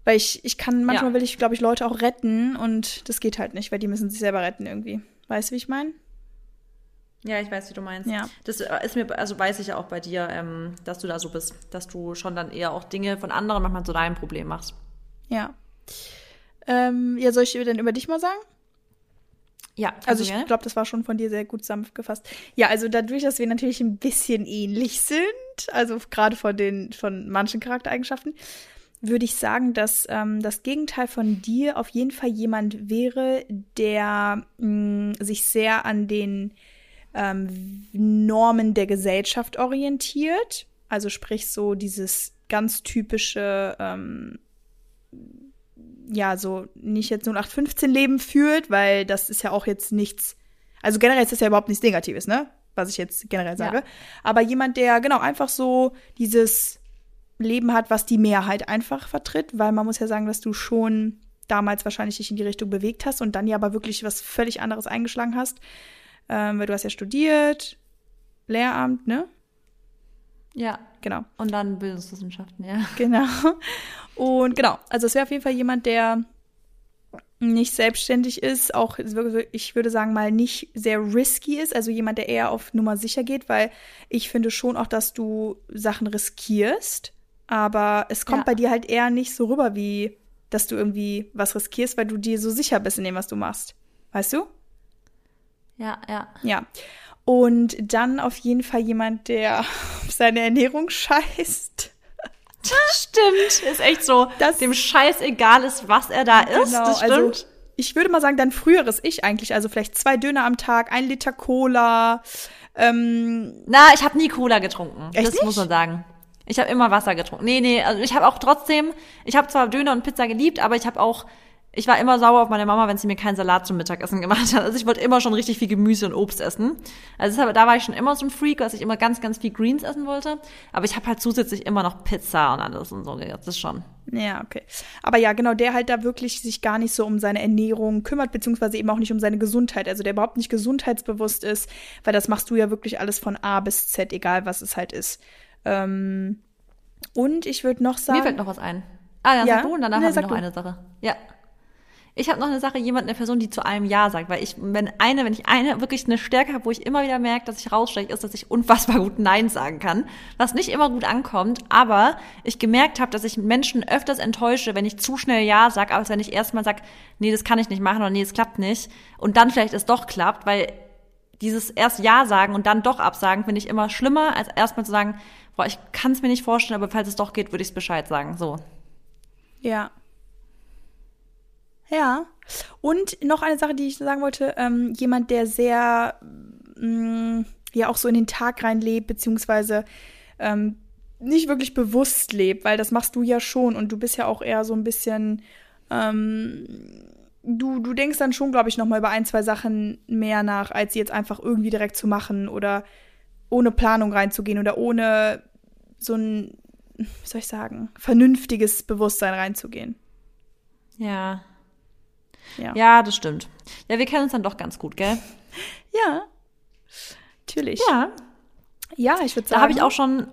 Weil ich, ich kann, manchmal ja. will ich, glaube ich, Leute auch retten und das geht halt nicht, weil die müssen sich selber retten irgendwie. Weißt du, wie ich meine? Ja, ich weiß, wie du meinst. Ja. Das äh, ist mir, also weiß ich ja auch bei dir, ähm, dass du da so bist, dass du schon dann eher auch Dinge von anderen manchmal zu deinem Problem machst. Ja. Ähm, ja, soll ich denn über dich mal sagen? Ja, also ich glaube, das war schon von dir sehr gut zusammengefasst. Ja, also dadurch, dass wir natürlich ein bisschen ähnlich sind, also gerade von den von manchen Charaktereigenschaften, würde ich sagen, dass ähm, das Gegenteil von dir auf jeden Fall jemand wäre, der mh, sich sehr an den ähm, Normen der Gesellschaft orientiert. Also sprich so dieses ganz typische ähm, ja, so nicht jetzt 0815 Leben führt, weil das ist ja auch jetzt nichts, also generell ist das ja überhaupt nichts Negatives, ne? Was ich jetzt generell sage. Ja. Aber jemand, der genau einfach so dieses Leben hat, was die Mehrheit einfach vertritt, weil man muss ja sagen, dass du schon damals wahrscheinlich dich in die Richtung bewegt hast und dann ja aber wirklich was völlig anderes eingeschlagen hast. Ähm, weil du hast ja studiert, Lehramt, ne? Ja. Genau. Und dann Bildungswissenschaften, ja. *laughs* Genau. Und genau, also es wäre auf jeden Fall jemand, der nicht selbstständig ist, auch ich würde sagen mal nicht sehr risky ist, also jemand, der eher auf Nummer sicher geht, weil ich finde schon auch, dass du Sachen riskierst, aber es kommt ja. bei dir halt eher nicht so rüber, wie dass du irgendwie was riskierst, weil du dir so sicher bist in dem, was du machst. Weißt du? Ja, ja. Ja. Und dann auf jeden Fall jemand, der auf *laughs* seine Ernährung scheißt. Stimmt, ist echt so, dass dem Scheiß egal ist, was er da isst. Genau, das also stimmt. Also, ich würde mal sagen, dein früheres Ich eigentlich, also vielleicht zwei Döner am Tag, ein Liter Cola. Ähm, Na, ich habe nie Cola getrunken. Echt das nicht? muss man sagen. Ich habe immer Wasser getrunken. Nee, nee, also ich habe auch trotzdem, ich habe zwar Döner und Pizza geliebt, aber ich habe auch ich war immer sauer auf meine Mama, wenn sie mir keinen Salat zum Mittagessen gemacht hat. Also ich wollte immer schon richtig viel Gemüse und Obst essen. Also deshalb, da war ich schon immer so ein Freak, dass ich immer ganz, ganz viel Greens essen wollte. Aber ich habe halt zusätzlich immer noch Pizza und alles und so. Das ist schon. Ja, okay. Aber ja, genau, der halt da wirklich sich gar nicht so um seine Ernährung kümmert, beziehungsweise eben auch nicht um seine Gesundheit. Also der überhaupt nicht gesundheitsbewusst ist, weil das machst du ja wirklich alles von A bis Z, egal was es halt ist. Ähm, und ich würde noch sagen. Mir fällt noch was ein. Ah, ja, ja? sag du und danach nee, habe ich noch du. eine Sache. Ja. Ich habe noch eine Sache, jemand, eine Person, die zu einem Ja sagt, weil ich, wenn eine, wenn ich eine wirklich eine Stärke habe, wo ich immer wieder merke, dass ich raussteche, ist, dass ich unfassbar gut Nein sagen kann, was nicht immer gut ankommt, aber ich gemerkt habe, dass ich Menschen öfters enttäusche, wenn ich zu schnell Ja sage, als wenn ich erstmal sage, nee, das kann ich nicht machen oder nee, das klappt nicht und dann vielleicht es doch klappt, weil dieses erst Ja sagen und dann doch absagen, finde ich immer schlimmer, als erstmal zu sagen, boah, ich kann es mir nicht vorstellen, aber falls es doch geht, würde ich es Bescheid sagen. So. Ja, ja. Und noch eine Sache, die ich sagen wollte, ähm, jemand, der sehr mh, mm, ja auch so in den Tag reinlebt, beziehungsweise ähm, nicht wirklich bewusst lebt, weil das machst du ja schon und du bist ja auch eher so ein bisschen, ähm, du, du denkst dann schon, glaube ich, nochmal über ein, zwei Sachen mehr nach, als sie jetzt einfach irgendwie direkt zu machen oder ohne Planung reinzugehen oder ohne so ein, wie soll ich sagen, vernünftiges Bewusstsein reinzugehen. Ja, ja. ja, das stimmt. Ja, wir kennen uns dann doch ganz gut, gell? *laughs* Ja, natürlich. Ja. Ja, ich würde sagen. Da habe ich auch schon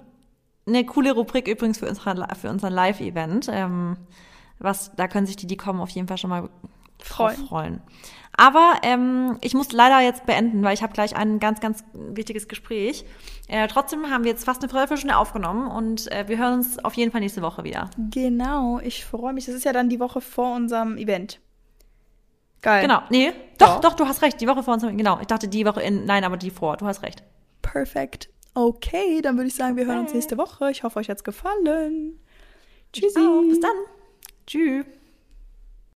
eine coole Rubrik übrigens für, unsere, für unseren Live-Event. Ähm, was, da können sich die, die kommen, auf jeden Fall schon mal freuen. freuen. Aber ähm, ich muss leider jetzt beenden, weil ich habe gleich ein ganz, ganz wichtiges Gespräch. Äh, trotzdem haben wir jetzt fast eine Dreiviertelstunde aufgenommen und äh, wir hören uns auf jeden Fall nächste Woche wieder. Genau, ich freue mich. Das ist ja dann die Woche vor unserem Event. Geil. Genau. Nee, doch, doch, du hast recht. Die Woche vor uns. Genau. Ich dachte die Woche in. Nein, aber die vor. Du hast recht. Perfekt. Okay, dann würde ich sagen, wir hören uns nächste Woche. Ich hoffe, euch hat's gefallen. Tschüssi. Bis dann. Tschüss.